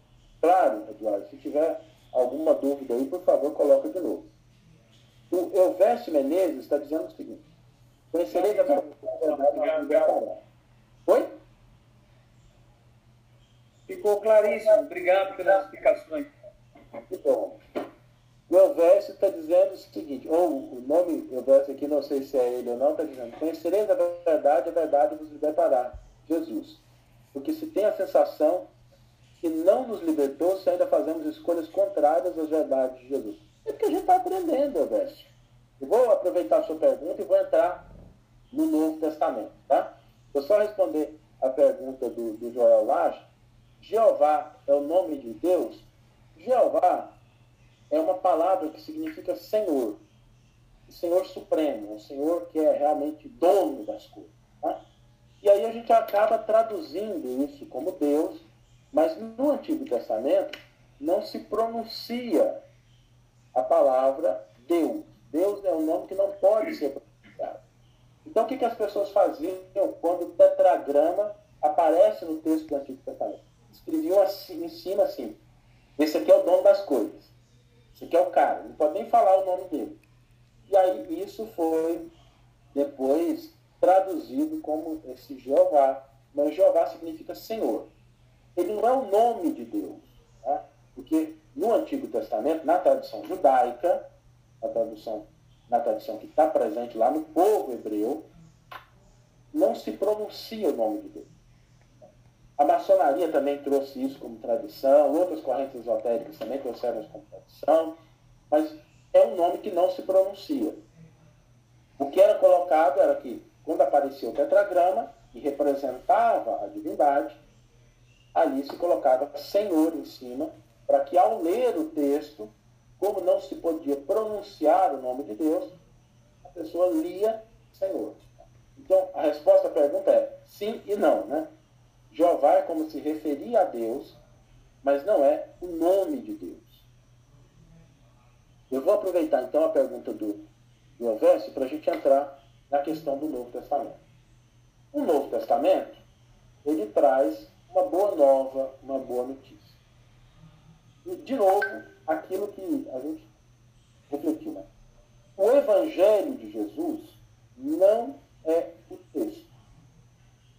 claro, Eduardo. Se tiver alguma dúvida aí, por favor, coloque de novo. O Elvésio Menezes está dizendo o seguinte: Conhecerei a verdade Oi?
Ficou claríssimo. Obrigado pelas explicações.
Que bom. O Elvésio está dizendo o seguinte, ou o nome Elvésio aqui, não sei se é ele ou não, está dizendo, conhecereis a verdade, a verdade vos libertará. Jesus. Porque se tem a sensação que não nos libertou se ainda fazemos escolhas contrárias às verdades de Jesus? É porque a gente está aprendendo, Alveste. Eu vou aproveitar a sua pergunta e vou entrar no Novo Testamento, tá? Vou só responder a pergunta do, do Joel Laje. Jeová é o nome de Deus? Jeová é uma palavra que significa Senhor. O Senhor Supremo, o Senhor que é realmente dono das coisas. Tá? E aí a gente acaba traduzindo isso como Deus mas no Antigo Testamento não se pronuncia a palavra Deus. Deus é um nome que não pode ser pronunciado. Então o que, que as pessoas faziam quando o tetragrama aparece no texto do Antigo Testamento? Escreviam assim, em cima assim, esse aqui é o dono das coisas. Esse aqui é o cara, não pode nem falar o nome dele. E aí isso foi depois traduzido como esse Jeová. Mas Jeová significa Senhor ele não é o nome de Deus. Tá? Porque no Antigo Testamento, na tradição judaica, a tradução, na tradição que está presente lá no povo hebreu, não se pronuncia o nome de Deus. A maçonaria também trouxe isso como tradição, outras correntes esotéricas também trouxeram isso como tradição, mas é um nome que não se pronuncia. O que era colocado era que, quando aparecia o tetragrama, que representava a divindade, ali se colocava Senhor em cima, para que ao ler o texto, como não se podia pronunciar o nome de Deus, a pessoa lia Senhor. Então, a resposta à pergunta é sim e não. Né? Jeová é como se referia a Deus, mas não é o nome de Deus. Eu vou aproveitar então a pergunta do, do Elvésio para a gente entrar na questão do Novo Testamento. O Novo Testamento, ele traz uma boa nova, uma boa notícia. De novo, aquilo que a gente refletiu. Né? O Evangelho de Jesus não é o texto.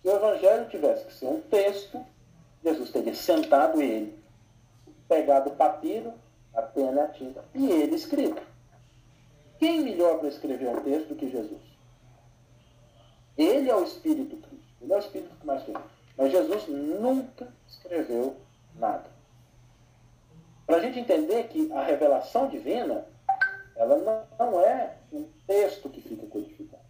Se o Evangelho tivesse que ser um texto, Jesus teria sentado ele, pegado o papiro, a pena a tinta, e ele escrito. Quem melhor para escrever um texto do que Jesus? Ele é o Espírito Cristo. Ele é o Espírito que mais fez. Mas Jesus nunca escreveu nada. Para a gente entender que a revelação divina, ela não, é um texto que fica codificado.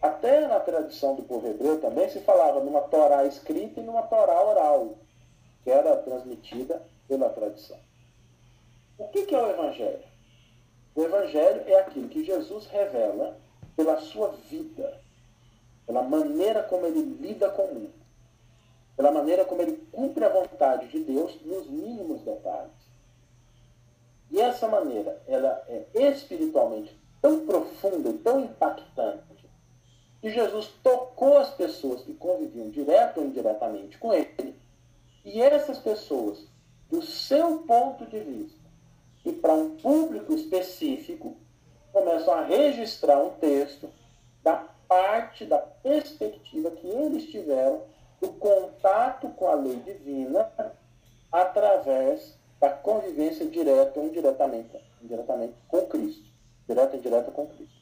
Até na tradição do povo hebreu também se falava numa Torá escrita e numa Torá oral, que era transmitida pela tradição. O que, que é o Evangelho? O Evangelho é aquilo que Jesus revela pela sua vida, pela maneira como ele lida com o mundo, pela maneira como ele cumpre a vontade de Deus nos mínimos detalhes. E essa maneira, ela é espiritualmente tão profunda e tão impactante que Jesus tocou as pessoas que conviviam direto ou indiretamente com ele, e essas pessoas, do seu ponto de vista, e para um público específico, começam a registrar um texto da parte da perspectiva que eles tiveram do contato com a lei divina através da convivência direta ou indiretamente, indiretamente com Cristo. Direta e indireta com Cristo.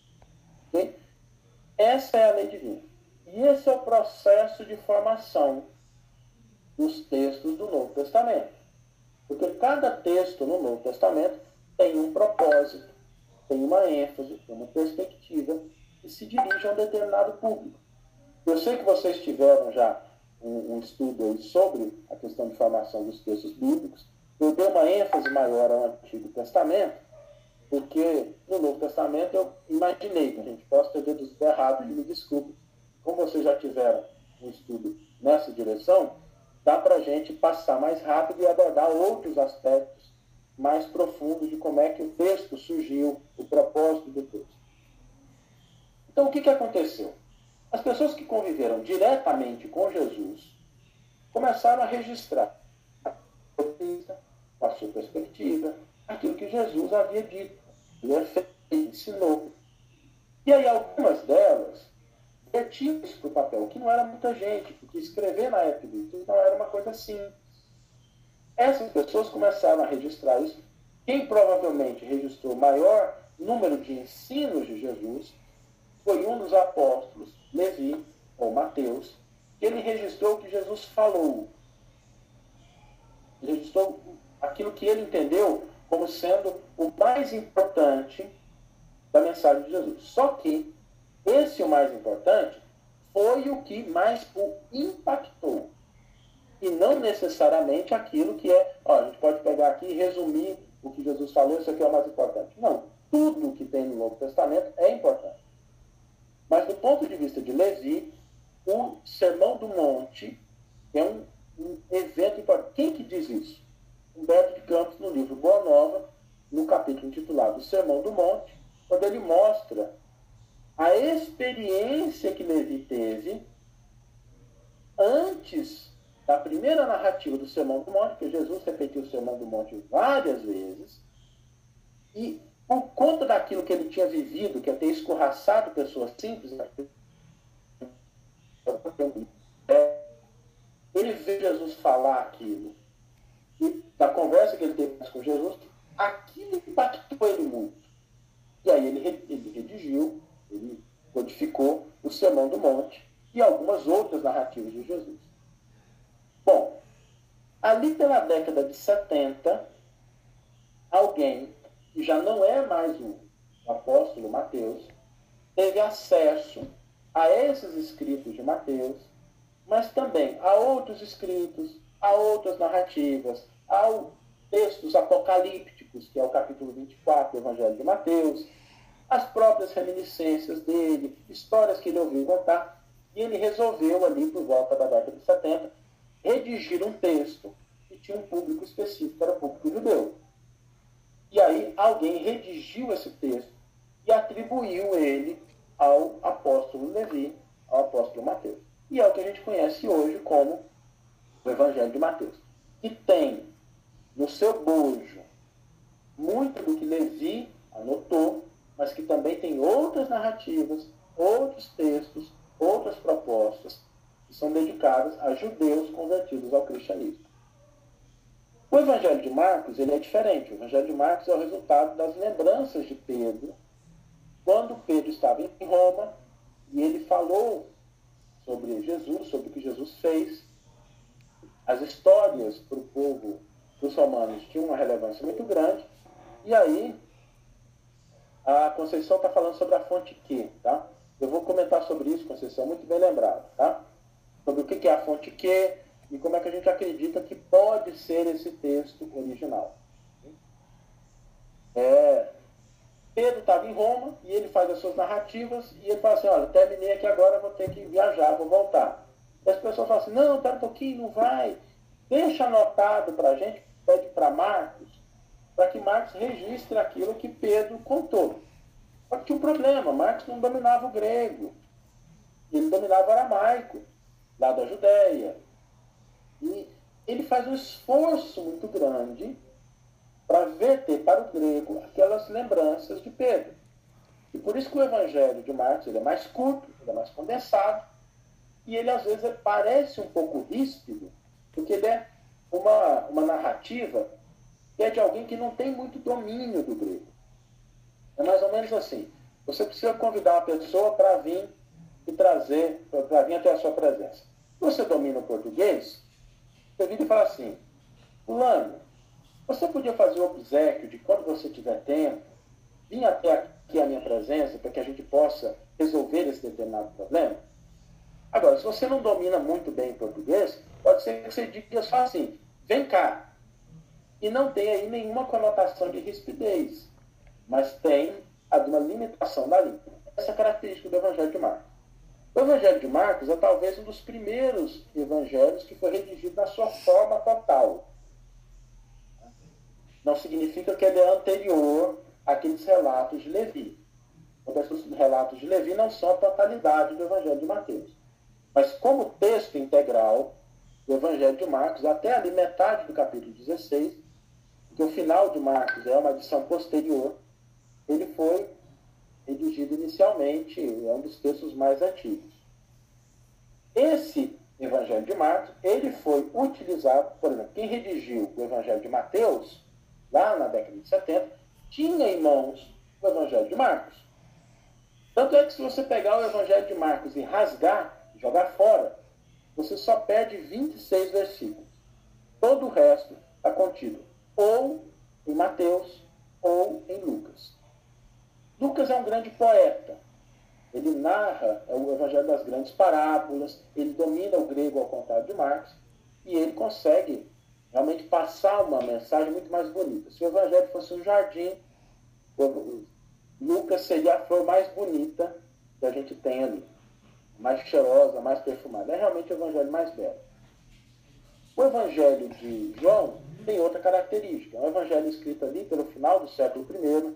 Okay? Essa é a lei divina. E esse é o processo de formação dos textos do Novo Testamento. Porque cada texto no Novo Testamento tem um propósito, tem uma ênfase, tem uma perspectiva e se dirige a um determinado público. Eu sei que vocês tiveram já um, um estudo sobre a questão de formação dos textos bíblicos. Eu dei uma ênfase maior ao Antigo Testamento, porque no Novo Testamento eu imaginei a gente possa ter deduzido errado, me desculpe. Como vocês já tiveram um estudo nessa direção, dá para a gente passar mais rápido e abordar outros aspectos mais profundos de como é que o texto surgiu, o propósito do texto. Então, o que, que aconteceu? As pessoas que conviveram diretamente com Jesus começaram a registrar a sua perspectiva, aquilo que Jesus havia dito, ele ensinou. E aí algumas delas isso para o papel, que não era muita gente, porque escrever na época não era uma coisa assim. Essas pessoas começaram a registrar isso. Quem provavelmente registrou maior número de ensinos de Jesus foi um dos apóstolos, Levi, ou Mateus, que ele registrou o que Jesus falou. Ele registrou aquilo que ele entendeu como sendo o mais importante da mensagem de Jesus. Só que esse o mais importante foi o que mais o impactou. E não necessariamente aquilo que é, ó, a gente pode pegar aqui e resumir o que Jesus falou, isso aqui é o mais importante. Não, tudo que tem no Novo Testamento é importante. Mas do ponto de vista de Levi, o Sermão do Monte é um, um evento importante. Quem que diz isso? Humberto de Campos, no livro Boa Nova, no capítulo intitulado Sermão do Monte, quando ele mostra a experiência que Levi teve antes da primeira narrativa do Sermão do Monte, que Jesus repetiu o Sermão do Monte várias vezes, e por conta daquilo que ele tinha vivido, que é ter escorraçado pessoas simples, ele vê Jesus falar aquilo. E da conversa que ele teve com Jesus, aquilo impactou ele muito. E aí ele, ele redigiu, ele codificou o Sermão do Monte e algumas outras narrativas de Jesus. Bom, ali pela década de 70, alguém que já não é mais o apóstolo Mateus, teve acesso a esses escritos de Mateus, mas também a outros escritos, a outras narrativas, a textos apocalípticos, que é o capítulo 24 do Evangelho de Mateus, as próprias reminiscências dele, histórias que ele ouviu contar, e ele resolveu ali por volta da década de 70 redigir um texto que tinha um público específico, era o público judeu. E aí alguém redigiu esse texto e atribuiu ele ao apóstolo Levi, ao apóstolo Mateus. E é o que a gente conhece hoje como o Evangelho de Mateus. E tem no seu bojo muito do que Levi anotou, mas que também tem outras narrativas, outros textos, outras propostas que são dedicadas a judeus convertidos ao cristianismo. O Evangelho de Marcos ele é diferente. O Evangelho de Marcos é o resultado das lembranças de Pedro, quando Pedro estava em Roma e ele falou sobre Jesus, sobre o que Jesus fez. As histórias para o povo dos romanos tinham uma relevância muito grande. E aí, a Conceição está falando sobre a fonte Q, tá? Eu vou comentar sobre isso, Conceição, muito bem lembrado, tá? Sobre o que é a fonte Q, e como é que a gente acredita que pode ser esse texto original. É, Pedro estava em Roma e ele faz as suas narrativas e ele fala assim, olha, terminei aqui agora, vou ter que viajar, vou voltar. E as pessoas falam assim, não, espera um pouquinho, não vai. Deixa anotado para a gente, pede para Marcos, para que Marcos registre aquilo que Pedro contou. Só que tinha um problema, Marcos não dominava o grego, ele dominava o aramaico, lá da Judéia. E ele faz um esforço muito grande para verter para o grego aquelas lembranças de Pedro. E por isso que o evangelho de Marcos ele é mais curto, ele é mais condensado, e ele às vezes parece um pouco ríspido, porque ele é uma, uma narrativa que é de alguém que não tem muito domínio do grego. É mais ou menos assim. Você precisa convidar uma pessoa para vir e trazer, para vir até a sua presença. Você domina o português, você vira e fala assim, fulano, você podia fazer o obsequio de quando você tiver tempo, vir até aqui a minha presença para que a gente possa resolver esse determinado problema? Agora, se você não domina muito bem português, pode ser que você diga só assim, vem cá. E não tem aí nenhuma conotação de rispidez, mas tem a de uma limitação da língua. Essa é característica do Evangelho de Marcos. O Evangelho de Marcos é talvez um dos primeiros evangelhos que foi redigido na sua forma total. Não significa que ele é anterior àqueles relatos de Levi. Os relatos de Levi não são a totalidade do Evangelho de Mateus. Mas como texto integral, o Evangelho de Marcos, até ali metade do capítulo 16, que o final de Marcos é uma edição posterior, ele foi redigido inicialmente, é um dos textos mais antigos. Esse Evangelho de Marcos, ele foi utilizado, por exemplo, quem redigiu o Evangelho de Mateus, lá na década de 70, tinha em mãos o Evangelho de Marcos. Tanto é que se você pegar o Evangelho de Marcos e rasgar, jogar fora, você só perde 26 versículos. Todo o resto está contido ou em Mateus ou em Lucas. Lucas é um grande poeta. Ele narra é o Evangelho das grandes parábolas, ele domina o grego ao contrário de Marcos, e ele consegue realmente passar uma mensagem muito mais bonita. Se o Evangelho fosse um jardim, Lucas seria a flor mais bonita que a gente tem ali. Mais cheirosa, mais perfumada. É realmente o Evangelho mais belo. O Evangelho de João tem outra característica. É um Evangelho escrito ali pelo final do século I,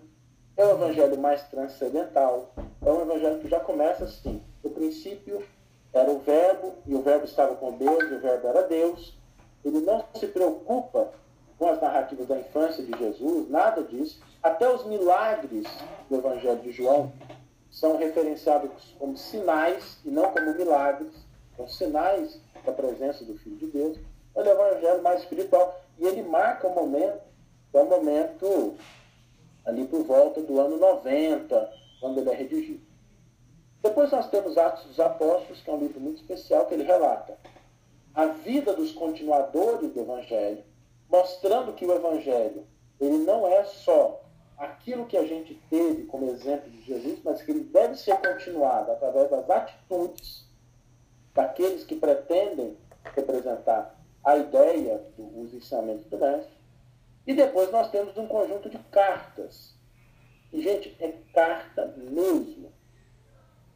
é um evangelho mais transcendental. É um evangelho que já começa assim. No princípio era o verbo, e o verbo estava com Deus, e o verbo era Deus. Ele não se preocupa com as narrativas da infância de Jesus, nada disso. Até os milagres do evangelho de João são referenciados como sinais e não como milagres. São sinais da presença do Filho de Deus. É um evangelho mais espiritual. E ele marca o momento, é um momento ali por volta do ano 90, quando ele é redigido. Depois nós temos Atos dos Apóstolos, que é um livro muito especial, que ele relata a vida dos continuadores do Evangelho, mostrando que o Evangelho ele não é só aquilo que a gente teve como exemplo de Jesus, mas que ele deve ser continuado através das atitudes daqueles que pretendem representar a ideia dos ensinamentos do Mestre, e depois nós temos um conjunto de cartas. E, gente, é carta mesmo.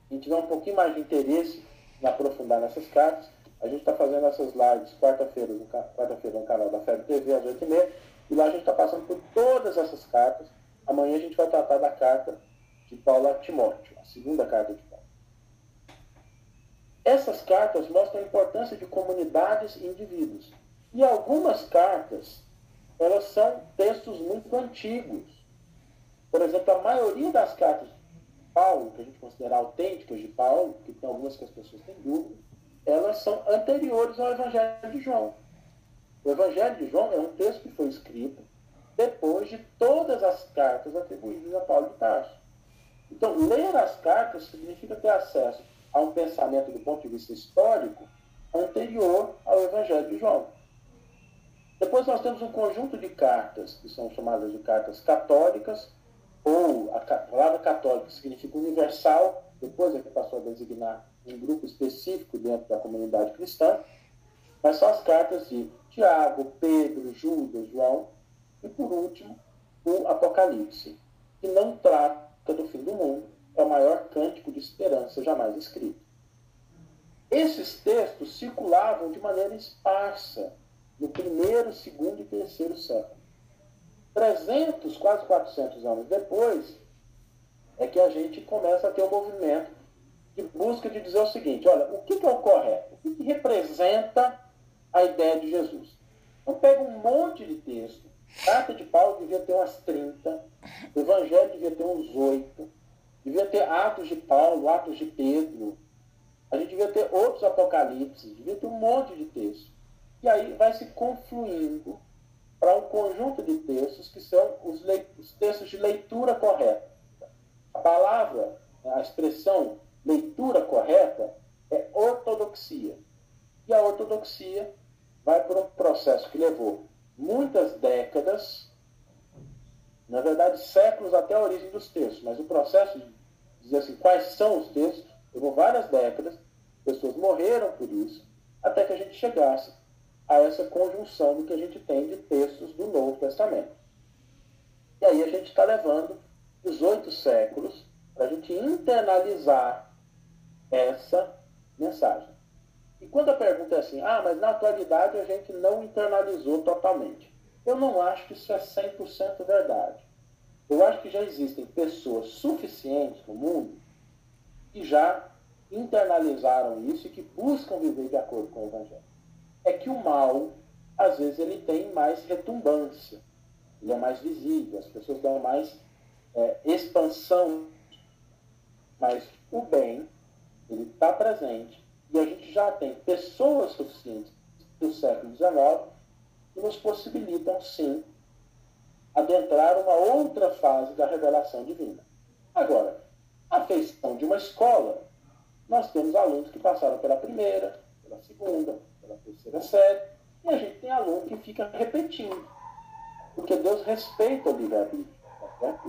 A gente tiver um pouquinho mais de interesse em aprofundar nessas cartas, a gente está fazendo essas lives quarta-feira no, no canal da FEB TV às 8h30 E lá a gente está passando por todas essas cartas. Amanhã a gente vai tratar da carta de Paulo a Timóteo, a segunda carta de Paulo. Essas cartas mostram a importância de comunidades e indivíduos. E algumas cartas, elas são textos muito antigos. Por exemplo, a maioria das cartas de Paulo, que a gente considera autênticas de Paulo, que tem algumas que as pessoas têm dúvida, elas são anteriores ao Evangelho de João. O Evangelho de João é um texto que foi escrito depois de todas as cartas atribuídas a Paulo de Tarso. Então, ler as cartas significa ter acesso a um pensamento do ponto de vista histórico anterior ao Evangelho de João. Depois nós temos um conjunto de cartas, que são chamadas de cartas católicas, ou a palavra católica significa universal, depois é que passou a designar um grupo específico dentro da comunidade cristã, mas são as cartas de Tiago, Pedro, Judas, João, e por último, o Apocalipse, que não trata do fim do mundo, é o maior cântico de esperança jamais escrito. Esses textos circulavam de maneira esparsa no primeiro, segundo e terceiro século. 300, quase 400 anos depois, é que a gente começa a ter um movimento de busca de dizer o seguinte: olha, o que, é o correto? O que, que representa a ideia de Jesus? Então, pega um monte de texto. Carta de Paulo devia ter umas 30, o Evangelho devia ter uns 8, devia ter Atos de Paulo, Atos de Pedro, a gente devia ter outros apocalipses, devia ter um monte de texto. E aí vai se confluindo para um conjunto de textos que são os, os textos de leitura correta. A palavra, a expressão leitura correta é ortodoxia. E a ortodoxia vai por um processo que levou muitas décadas, na verdade séculos até a origem dos textos, mas o processo de dizer assim, quais são os textos, levou várias décadas, pessoas morreram por isso, até que a gente chegasse a essa conjunção do que a gente tem de textos do Novo Testamento. E aí a gente está levando 18 séculos para a gente internalizar essa mensagem. E quando a pergunta é assim, ah, mas na atualidade a gente não internalizou totalmente. Eu não acho que isso é 100% verdade. Eu acho que já existem pessoas suficientes no mundo que já internalizaram isso e que buscam viver de acordo com o Evangelho. É que o mal, às vezes, ele tem mais retumbância, ele é mais visível, as pessoas dão mais é, expansão. Mas o bem, ele está presente e a gente já tem pessoas suficientes do século XIX que nos possibilitam, sim, adentrar uma outra fase da revelação divina. Agora, a feição de uma escola, nós temos alunos que passaram pela primeira, pela segunda, pela terceira série, e a gente tem aluno que fica repetindo, porque Deus respeita o livre-arbítrio. Tá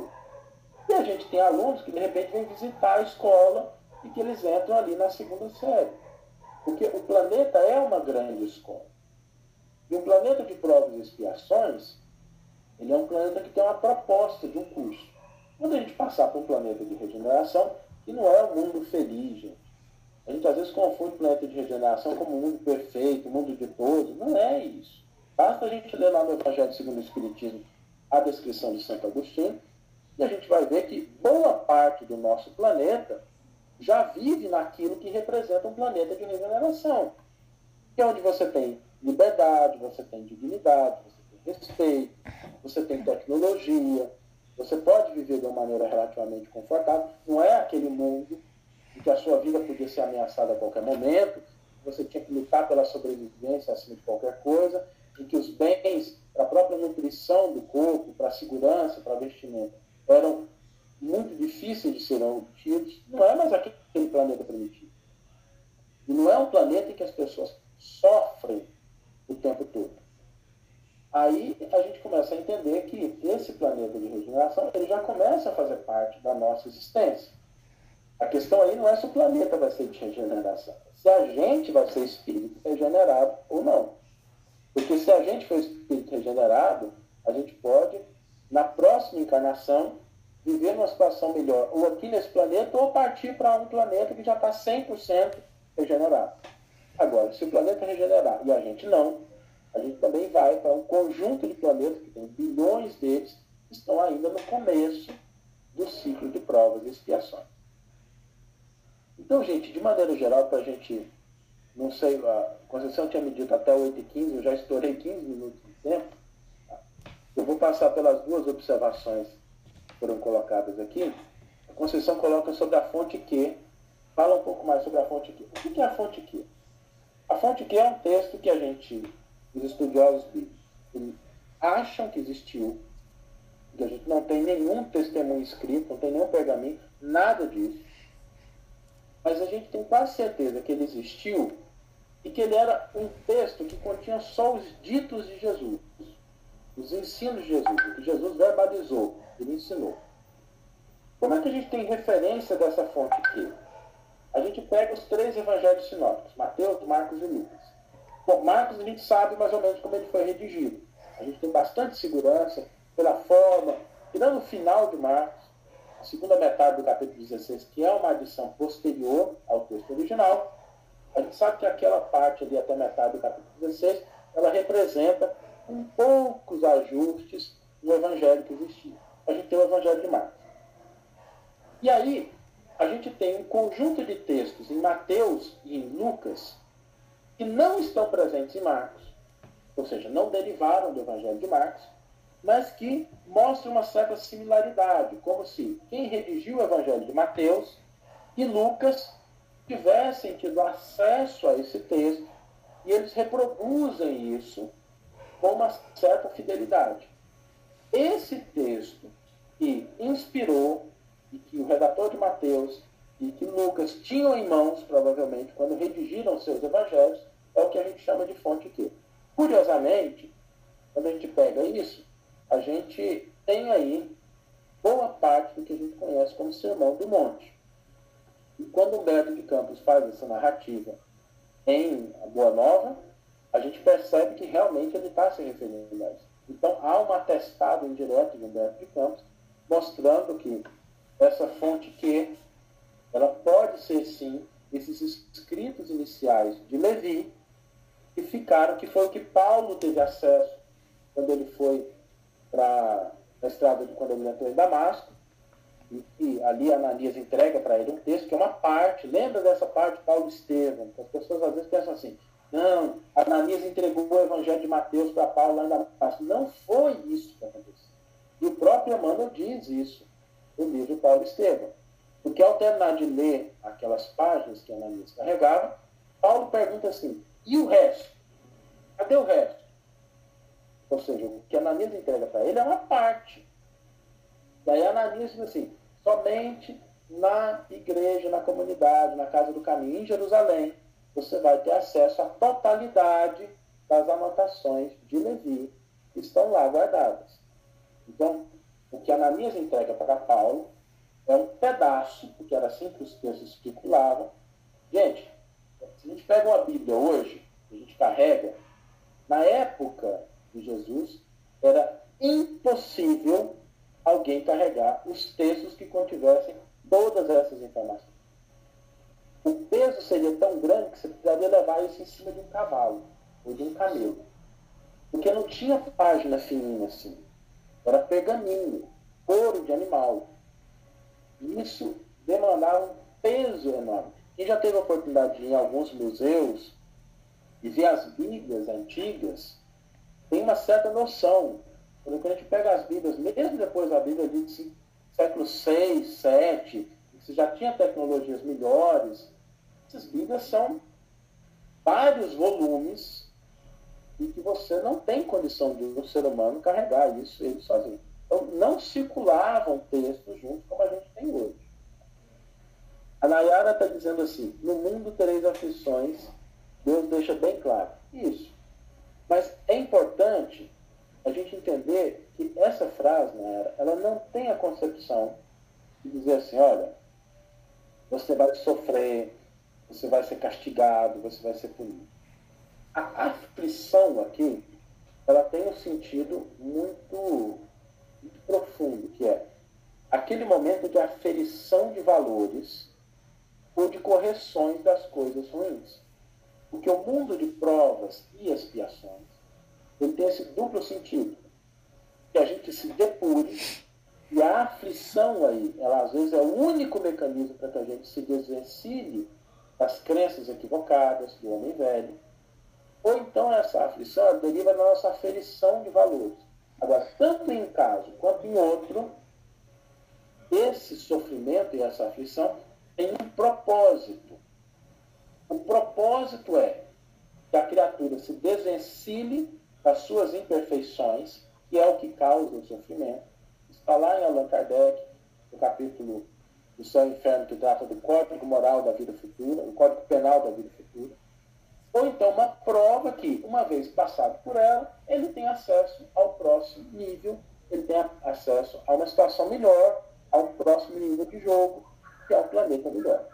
e a gente tem alunos que de repente vêm visitar a escola e que eles entram ali na segunda série. Porque o planeta é uma grande escola. E um planeta de provas e expiações, ele é um planeta que tem uma proposta de um curso. Quando a gente passar para um planeta de regeneração, que não é um mundo feliz, gente. A gente às vezes confunde o planeta de regeneração como um mundo perfeito, um mundo de todos. Não é isso. Basta a gente ler lá no Evangelho segundo o Espiritismo a descrição de Santo Agostinho, e a gente vai ver que boa parte do nosso planeta já vive naquilo que representa um planeta de regeneração. Que é onde você tem liberdade, você tem dignidade, você tem respeito, você tem tecnologia, você pode viver de uma maneira relativamente confortável. Não é aquele mundo em que a sua vida podia ser ameaçada a qualquer momento, você tinha que lutar pela sobrevivência acima de qualquer coisa, em que os bens para a própria nutrição do corpo, para a segurança, para a vestimenta, eram muito difíceis de serem obtidos. Não é mais aquele planeta primitivo. E não é um planeta em que as pessoas sofrem o tempo todo. Aí a gente começa a entender que esse planeta de regeneração ele já começa a fazer parte da nossa existência. A questão aí não é se o planeta vai ser de regeneração, se a gente vai ser espírito regenerado ou não. Porque se a gente for espírito regenerado, a gente pode, na próxima encarnação, viver numa situação melhor, ou aqui nesse planeta, ou partir para um planeta que já está 100% regenerado. Agora, se o planeta regenerar e a gente não, a gente também vai para um conjunto de planetas, que tem bilhões deles, que estão ainda no começo do ciclo de provas e expiações. Então, gente, de maneira geral, para a gente, não sei, a Conceição tinha me dito até 8h15, eu já estourei 15 minutos de tempo. Eu vou passar pelas duas observações foram colocadas aqui. A Conceição coloca sobre a fonte Q. Fala um pouco mais sobre a fonte Q. O que é a fonte Q? A fonte Q é um texto que a gente, os estudiosos acham que existiu, que a gente não tem nenhum testemunho escrito, não tem nenhum pergaminho, nada disso. Mas a gente tem quase certeza que ele existiu e que ele era um texto que continha só os ditos de Jesus, os ensinos de Jesus, o que Jesus verbalizou, ele ensinou. Como é que a gente tem referência dessa fonte aqui? A gente pega os três evangelhos sinópticos, Mateus, Marcos e Lucas. Bom, Marcos a gente sabe mais ou menos como ele foi redigido. A gente tem bastante segurança pela forma, tirando o final de Marcos, a segunda metade do capítulo 16, que é uma adição posterior ao texto original, a gente sabe que aquela parte ali até metade do capítulo 16, ela representa um poucos ajustes no evangelho que existia. A gente tem o evangelho de Marcos. E aí, a gente tem um conjunto de textos em Mateus e em Lucas que não estão presentes em Marcos, ou seja, não derivaram do evangelho de Marcos, mas que mostram uma certa similaridade, como se quem redigiu o evangelho de Mateus e Lucas tivessem tido acesso a esse texto e eles reproduzem isso com uma certa fidelidade. Esse texto que inspirou e que o redator de Mateus e que Lucas tinham em mãos, provavelmente, quando redigiram seus evangelhos, é o que a gente chama de fonte Q. Curiosamente, quando a gente pega isso, a gente tem aí boa parte do que a gente conhece como Sermão do Monte. E quando Humberto de Campos faz essa narrativa em Boa Nova, a gente percebe que realmente ele está se referindo a isso. Então há um atestado indireto de Humberto de Campos mostrando que essa fonte que ela pode ser sim esses escritos iniciais de Levi que ficaram, que foi o que Paulo teve acesso quando ele foi para a estrada de quando ele entrou em Damasco e ali Ananias entrega para ele um texto que é uma parte, lembra dessa parte Paulo Estevam? As pessoas às vezes pensam assim, não, Ananias entregou o evangelho de Mateus para Paulo lá em Damasco. Não foi isso que aconteceu. E o próprio Emmanuel diz isso no livro Paulo Estevam. Porque ao terminar de ler aquelas páginas que Ananias carregava, Paulo pergunta assim, e o resto? Cadê o resto? Ou seja, o que Ananias entrega para ele é uma parte. Daí Ananias diz assim, somente na igreja, na comunidade, na casa do caminho, em Jerusalém, você vai ter acesso à totalidade das anotações de Levi que estão lá guardadas. Então, o que Ananias entrega para Paulo é um pedaço, porque era assim que os textos circulavam. Gente, se a gente pega uma Bíblia hoje, a gente carrega, na época de Jesus, era impossível alguém carregar os textos que contivessem todas essas informações. O peso seria tão grande que você precisaria levar isso em cima de um cavalo ou de um camelo. Porque não tinha página fininha assim. Era pergaminho, couro de animal. Isso demandava um peso enorme. Quem já teve a oportunidade de ir em alguns museus e ver as Bíblias antigas, tem uma certa noção quando a gente pega as Bíblias, mesmo depois da Bíblia de século 6, 7, você já tinha tecnologias melhores, essas Bíblias são vários volumes e que você não tem condição de um ser humano carregar isso ele sozinho. Então, não circulavam textos juntos como a gente tem hoje. A Nayara está dizendo assim: no mundo tereis aflições, Deus deixa bem claro. Isso. Mas é importante a gente entender que essa frase, né, ela não tem a concepção de dizer assim, olha, você vai sofrer, você vai ser castigado, você vai ser punido. A aflição aqui, ela tem um sentido muito, muito profundo, que é aquele momento de aferição de valores ou de correções das coisas ruins. Porque o mundo de provas e expiações ele tem esse duplo sentido. Que a gente se depure e a aflição aí, ela às vezes é o único mecanismo para que a gente se desvencilhe das crenças equivocadas do homem velho. Ou então essa aflição deriva da nossa aferição de valores. Agora, tanto em um caso quanto em outro, esse sofrimento e essa aflição tem um propósito. O propósito é que a criatura se desvencilhe das suas imperfeições, que é o que causa o sofrimento. Está lá em Allan Kardec, no capítulo do Céu e Inferno, que trata do código moral da vida futura, o código penal da vida futura. Ou então uma prova que, uma vez passado por ela, ele tem acesso ao próximo nível, ele tem acesso a uma situação melhor, a um próximo nível de jogo, que é o planeta melhor.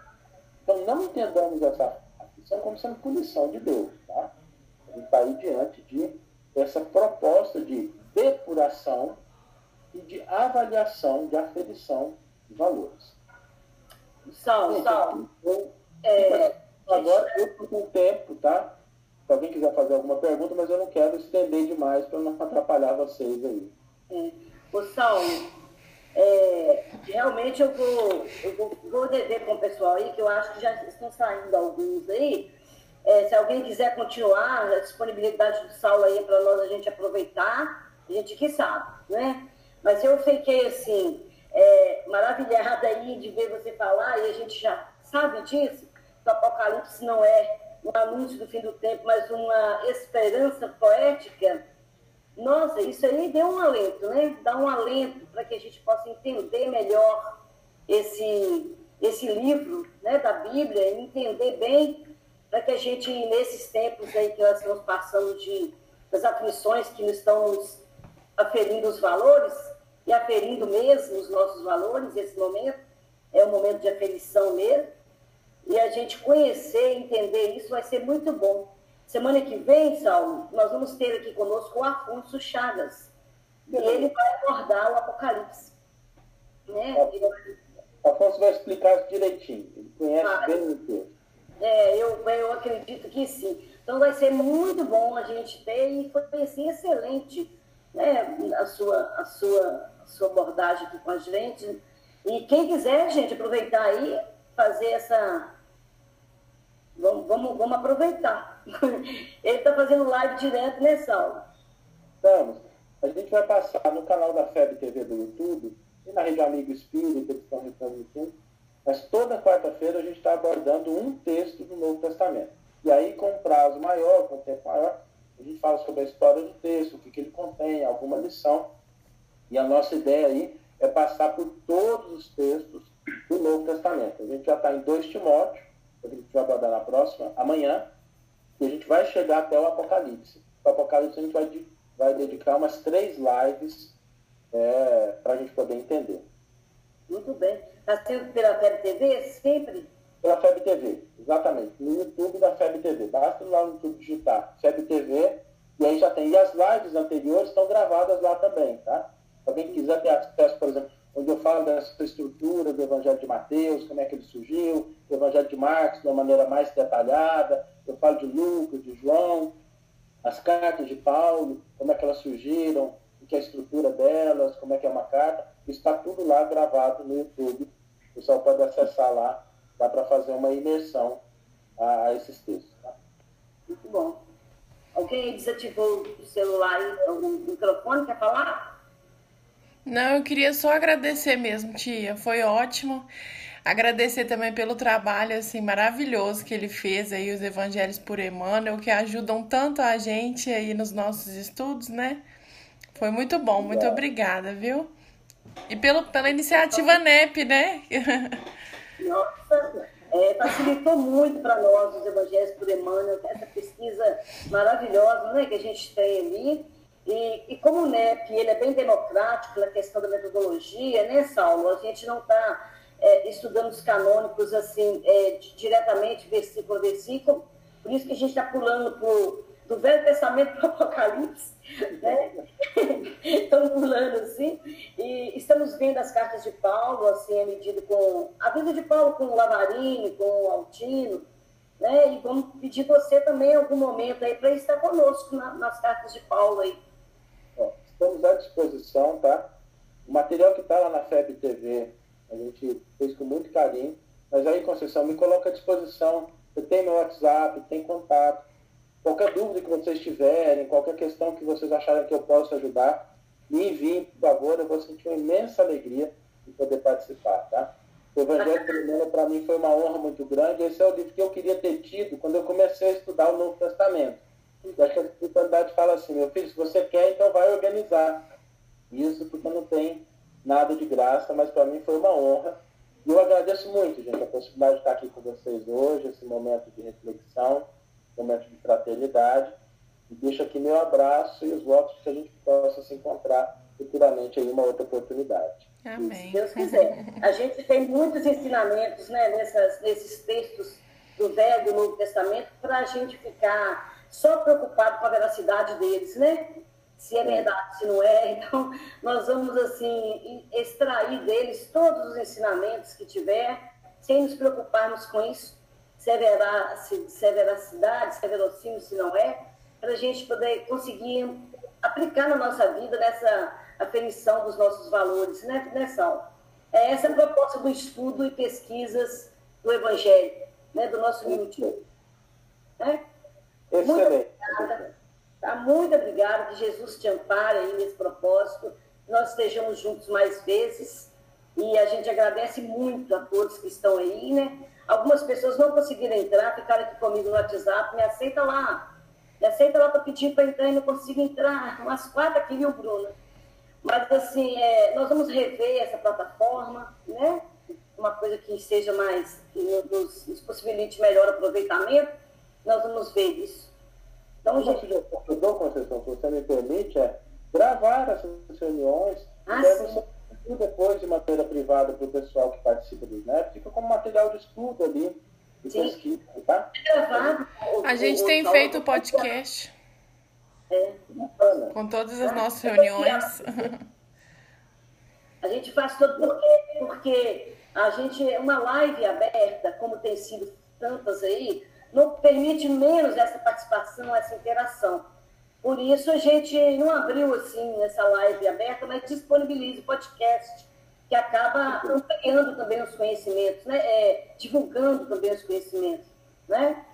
Então não entendamos essa aflição como sendo punição de Deus. Tá? A gente está aí diante de essa proposta de depuração e de avaliação de aferição de valores.
Sal, Sal.
Eu, é, agora eu estou com tempo, tá? Se alguém quiser fazer alguma pergunta, mas eu não quero estender demais para não atrapalhar vocês aí.
É. O Sal, é, realmente eu vou, eu vou, vou dever com o pessoal aí, que eu acho que já estão saindo alguns aí. É, se alguém quiser continuar, a disponibilidade do Saulo aí para nós a gente aproveitar, a gente que sabe, né? Mas eu fiquei assim, é, maravilhada aí de ver você falar, e a gente já sabe disso, que o Apocalipse não é um anúncio do fim do tempo, mas uma esperança poética. Nossa, isso aí deu um alento, né? Dá um alento para que a gente possa entender melhor esse, esse livro né, da Bíblia, entender bem, para que a gente, nesses tempos aí que nós estamos passando de, das aflições que nos estão aferindo os valores, e aferindo mesmo os nossos valores, esse momento é um momento de aferição mesmo, e a gente conhecer, entender isso vai ser muito bom. Semana que vem, Saulo, nós vamos ter aqui conosco o Afonso Chagas, e ele vai abordar o Apocalipse. Né?
O Afonso vai explicar direitinho, ele conhece ah, bem o texto.
É, eu, eu acredito que sim. Então vai ser muito bom a gente ter, e foi assim, excelente né, a, sua, a, sua, sua abordagem aqui com a gente. E quem quiser, gente, aproveitar aí, fazer essa. Vamos, vamos, vamos aproveitar. Ele está fazendo live direto, né, Saulo?
Estamos. A gente vai passar no canal da FEB TV do YouTube e na Rede Amigo Espírita, que estão retransmitindo. Mas toda quarta-feira a gente está abordando um texto do Novo Testamento. E aí, com um prazo maior, com um tempo maior, a gente fala sobre a história do texto, o que, que ele contém, alguma lição. E a nossa ideia aí é passar por todos os textos do Novo Testamento. A gente já está em 2 Timóteo, que a gente vai abordar na próxima, amanhã, e a gente vai chegar até o Apocalipse. O Apocalipse a gente vai, vai dedicar umas três lives é, para a gente poder entender.
Muito bem. Está sendo pela FEB TV sempre?
Pela FEB TV, exatamente. No YouTube da FEB TV. Basta lá no YouTube digitar FEB TV e aí já tem. E as lives anteriores estão gravadas lá também, tá? Alguém quiser ter acesso, por exemplo, onde eu falo dessa estrutura do Evangelho de Mateus, como é que ele surgiu, do Evangelho de Marcos de uma maneira mais detalhada, eu falo de Lucas, de João, as cartas de Paulo, como é que elas surgiram, o que é a estrutura delas, como é que é uma carta, está tudo lá gravado no YouTube. O pessoal pode acessar lá, dá para fazer uma imersão a, a esses textos. Tá?
Muito bom. Alguém desativou o celular o microfone? Quer falar?
Não, eu queria só agradecer mesmo, tia. Foi ótimo. Agradecer também pelo trabalho assim maravilhoso que ele fez aí os evangelhos por Emmanuel, que ajudam tanto a gente aí nos nossos estudos, né? Foi muito bom, muito obrigada, viu? E pelo, pela iniciativa NEP, né?
Nossa, é, facilitou muito para nós os Evangelhos por Emmanuel, essa pesquisa maravilhosa né, que a gente tem ali. E, e como o NEP ele é bem democrático na questão da metodologia, né, Saulo? A gente não está é, estudando os canônicos assim, é, diretamente, versículo a versículo, por isso que a gente está pulando pro, do Velho Testamento para o Apocalipse, né? estamos pulando assim, e estamos vendo as cartas de Paulo, assim, à medida com a vida de Paulo com o Lavarini, com o Altino, Né? E vamos pedir você também algum momento aí para estar conosco na, nas cartas de Paulo aí.
Estamos à disposição, tá? O material que está lá na FEB TV, a gente fez com muito carinho. Mas aí, Conceição, me coloca à disposição. Você tem meu WhatsApp, tem contato. Qualquer dúvida que vocês tiverem, qualquer questão que vocês acharem que eu possa ajudar, me enviem, por favor. Eu vou sentir uma imensa alegria de poder participar, tá? O Evangelho Primeiro, para mim, foi uma honra muito grande. Esse é o livro que eu queria ter tido quando eu comecei a estudar o Novo Testamento. E a espiritualidade fala assim, meu filho, se você quer, então vai organizar. Isso porque não tem nada de graça, mas para mim foi uma honra. E eu agradeço muito, gente, a possibilidade de estar aqui com vocês hoje, esse momento de reflexão, momento de fraternidade. E deixo aqui meu abraço e os votos que a gente possa se encontrar futuramente em uma outra oportunidade.
Amém.
Se Deus quiser. A gente tem muitos ensinamentos né, nessas, nesses textos do Velho e do Novo Testamento para a gente ficar só preocupado com a veracidade deles, né? Se é verdade, se não é. Então, nós vamos, assim, extrair deles todos os ensinamentos que tiver, sem nos preocuparmos com isso, se é, vera, se, se é veracidade, se é verossímil, se não é, para a gente poder conseguir aplicar na nossa vida nessa aferição dos nossos valores, né, né Sal? É essa a proposta do estudo e pesquisas do Evangelho, né, do nosso minutinho. Né? Muito obrigada. Tá? Muito obrigada. Que Jesus te ampare aí nesse propósito. Nós estejamos juntos mais vezes. E a gente agradece muito a todos que estão aí, né? Algumas pessoas não conseguiram entrar, ficaram aqui comigo no WhatsApp. Me aceita lá. Me aceita lá para pedir para entrar e não consigo entrar. Umas quatro aqui, viu, Bruna? Mas, assim, é, nós vamos rever essa plataforma, né? Uma coisa que seja mais, que nos, nos possibilite melhor aproveitamento nós vamos ver isso.
Então, gente, eu dou, Conceição, se você me permite, é gravar essas reuniões, ah, e depois de matéria privada para o pessoal que participa do SNAP, fica como material de estudo ali, de sim. pesquisa, tá?
A gente tem feito podcast. É. Com todas as nossas reuniões.
A gente faz tudo porque, porque a gente, é uma live aberta, como tem sido tantas aí, não permite menos essa participação, essa interação. Por isso a gente não abriu assim essa live aberta, mas disponibiliza o podcast, que acaba ampliando também os conhecimentos, né? É, divulgando também os conhecimentos. Né?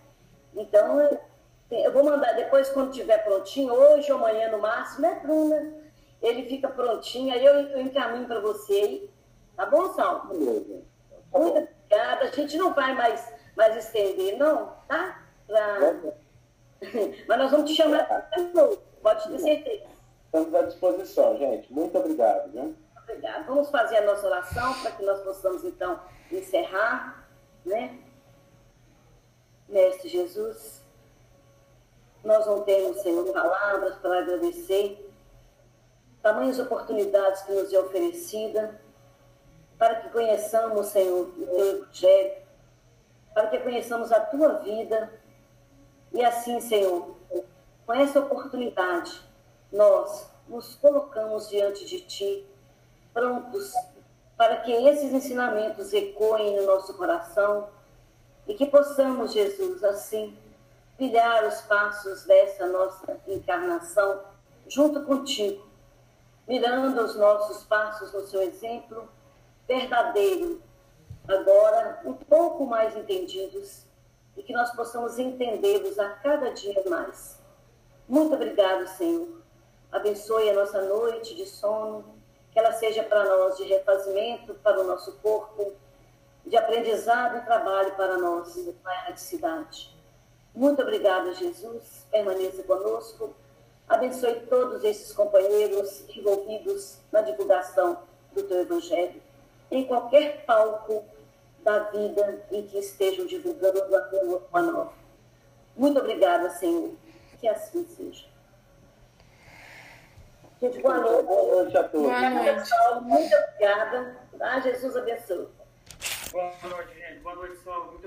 Então, eu vou mandar depois, quando estiver prontinho, hoje ou amanhã no máximo, né, Bruna? Ele fica prontinho, aí eu, eu encaminho para você aí. Tá bom, Sal? Muito obrigada. A gente não vai mais mais estender, não, tá? Pra... Mas nós vamos te chamar de novo, pode ter certeza.
Estamos à disposição, gente. Muito obrigado. Viu?
Obrigado. Vamos fazer a nossa oração para que nós possamos, então, encerrar, né? Mestre Jesus, nós não temos, Senhor, palavras para agradecer tamanhas oportunidades que nos é oferecida para que conheçamos, Senhor, o Teu Evangelho, para que conheçamos a tua vida. E assim, Senhor, com essa oportunidade, nós nos colocamos diante de ti, prontos para que esses ensinamentos ecoem no nosso coração e que possamos, Jesus, assim, pilhar os passos dessa nossa encarnação junto contigo, mirando os nossos passos no seu exemplo verdadeiro agora um pouco mais entendidos e que nós possamos entendê-los a cada dia mais. Muito obrigado, Senhor. Abençoe a nossa noite de sono, que ela seja para nós de refazimento para o nosso corpo, de aprendizado e trabalho para nós na cidade. Muito obrigada, Jesus. Permaneça conosco. Abençoe todos esses companheiros envolvidos na divulgação do teu Evangelho, em qualquer palco da vida em que estejam divulgando a tua nova. Muito obrigada, Senhor. Que assim seja. Gente, boa noite. Boa noite a todos. Boa noite. Muito obrigada. Tá? Jesus abençoe.
Boa noite, gente. Boa noite. Muito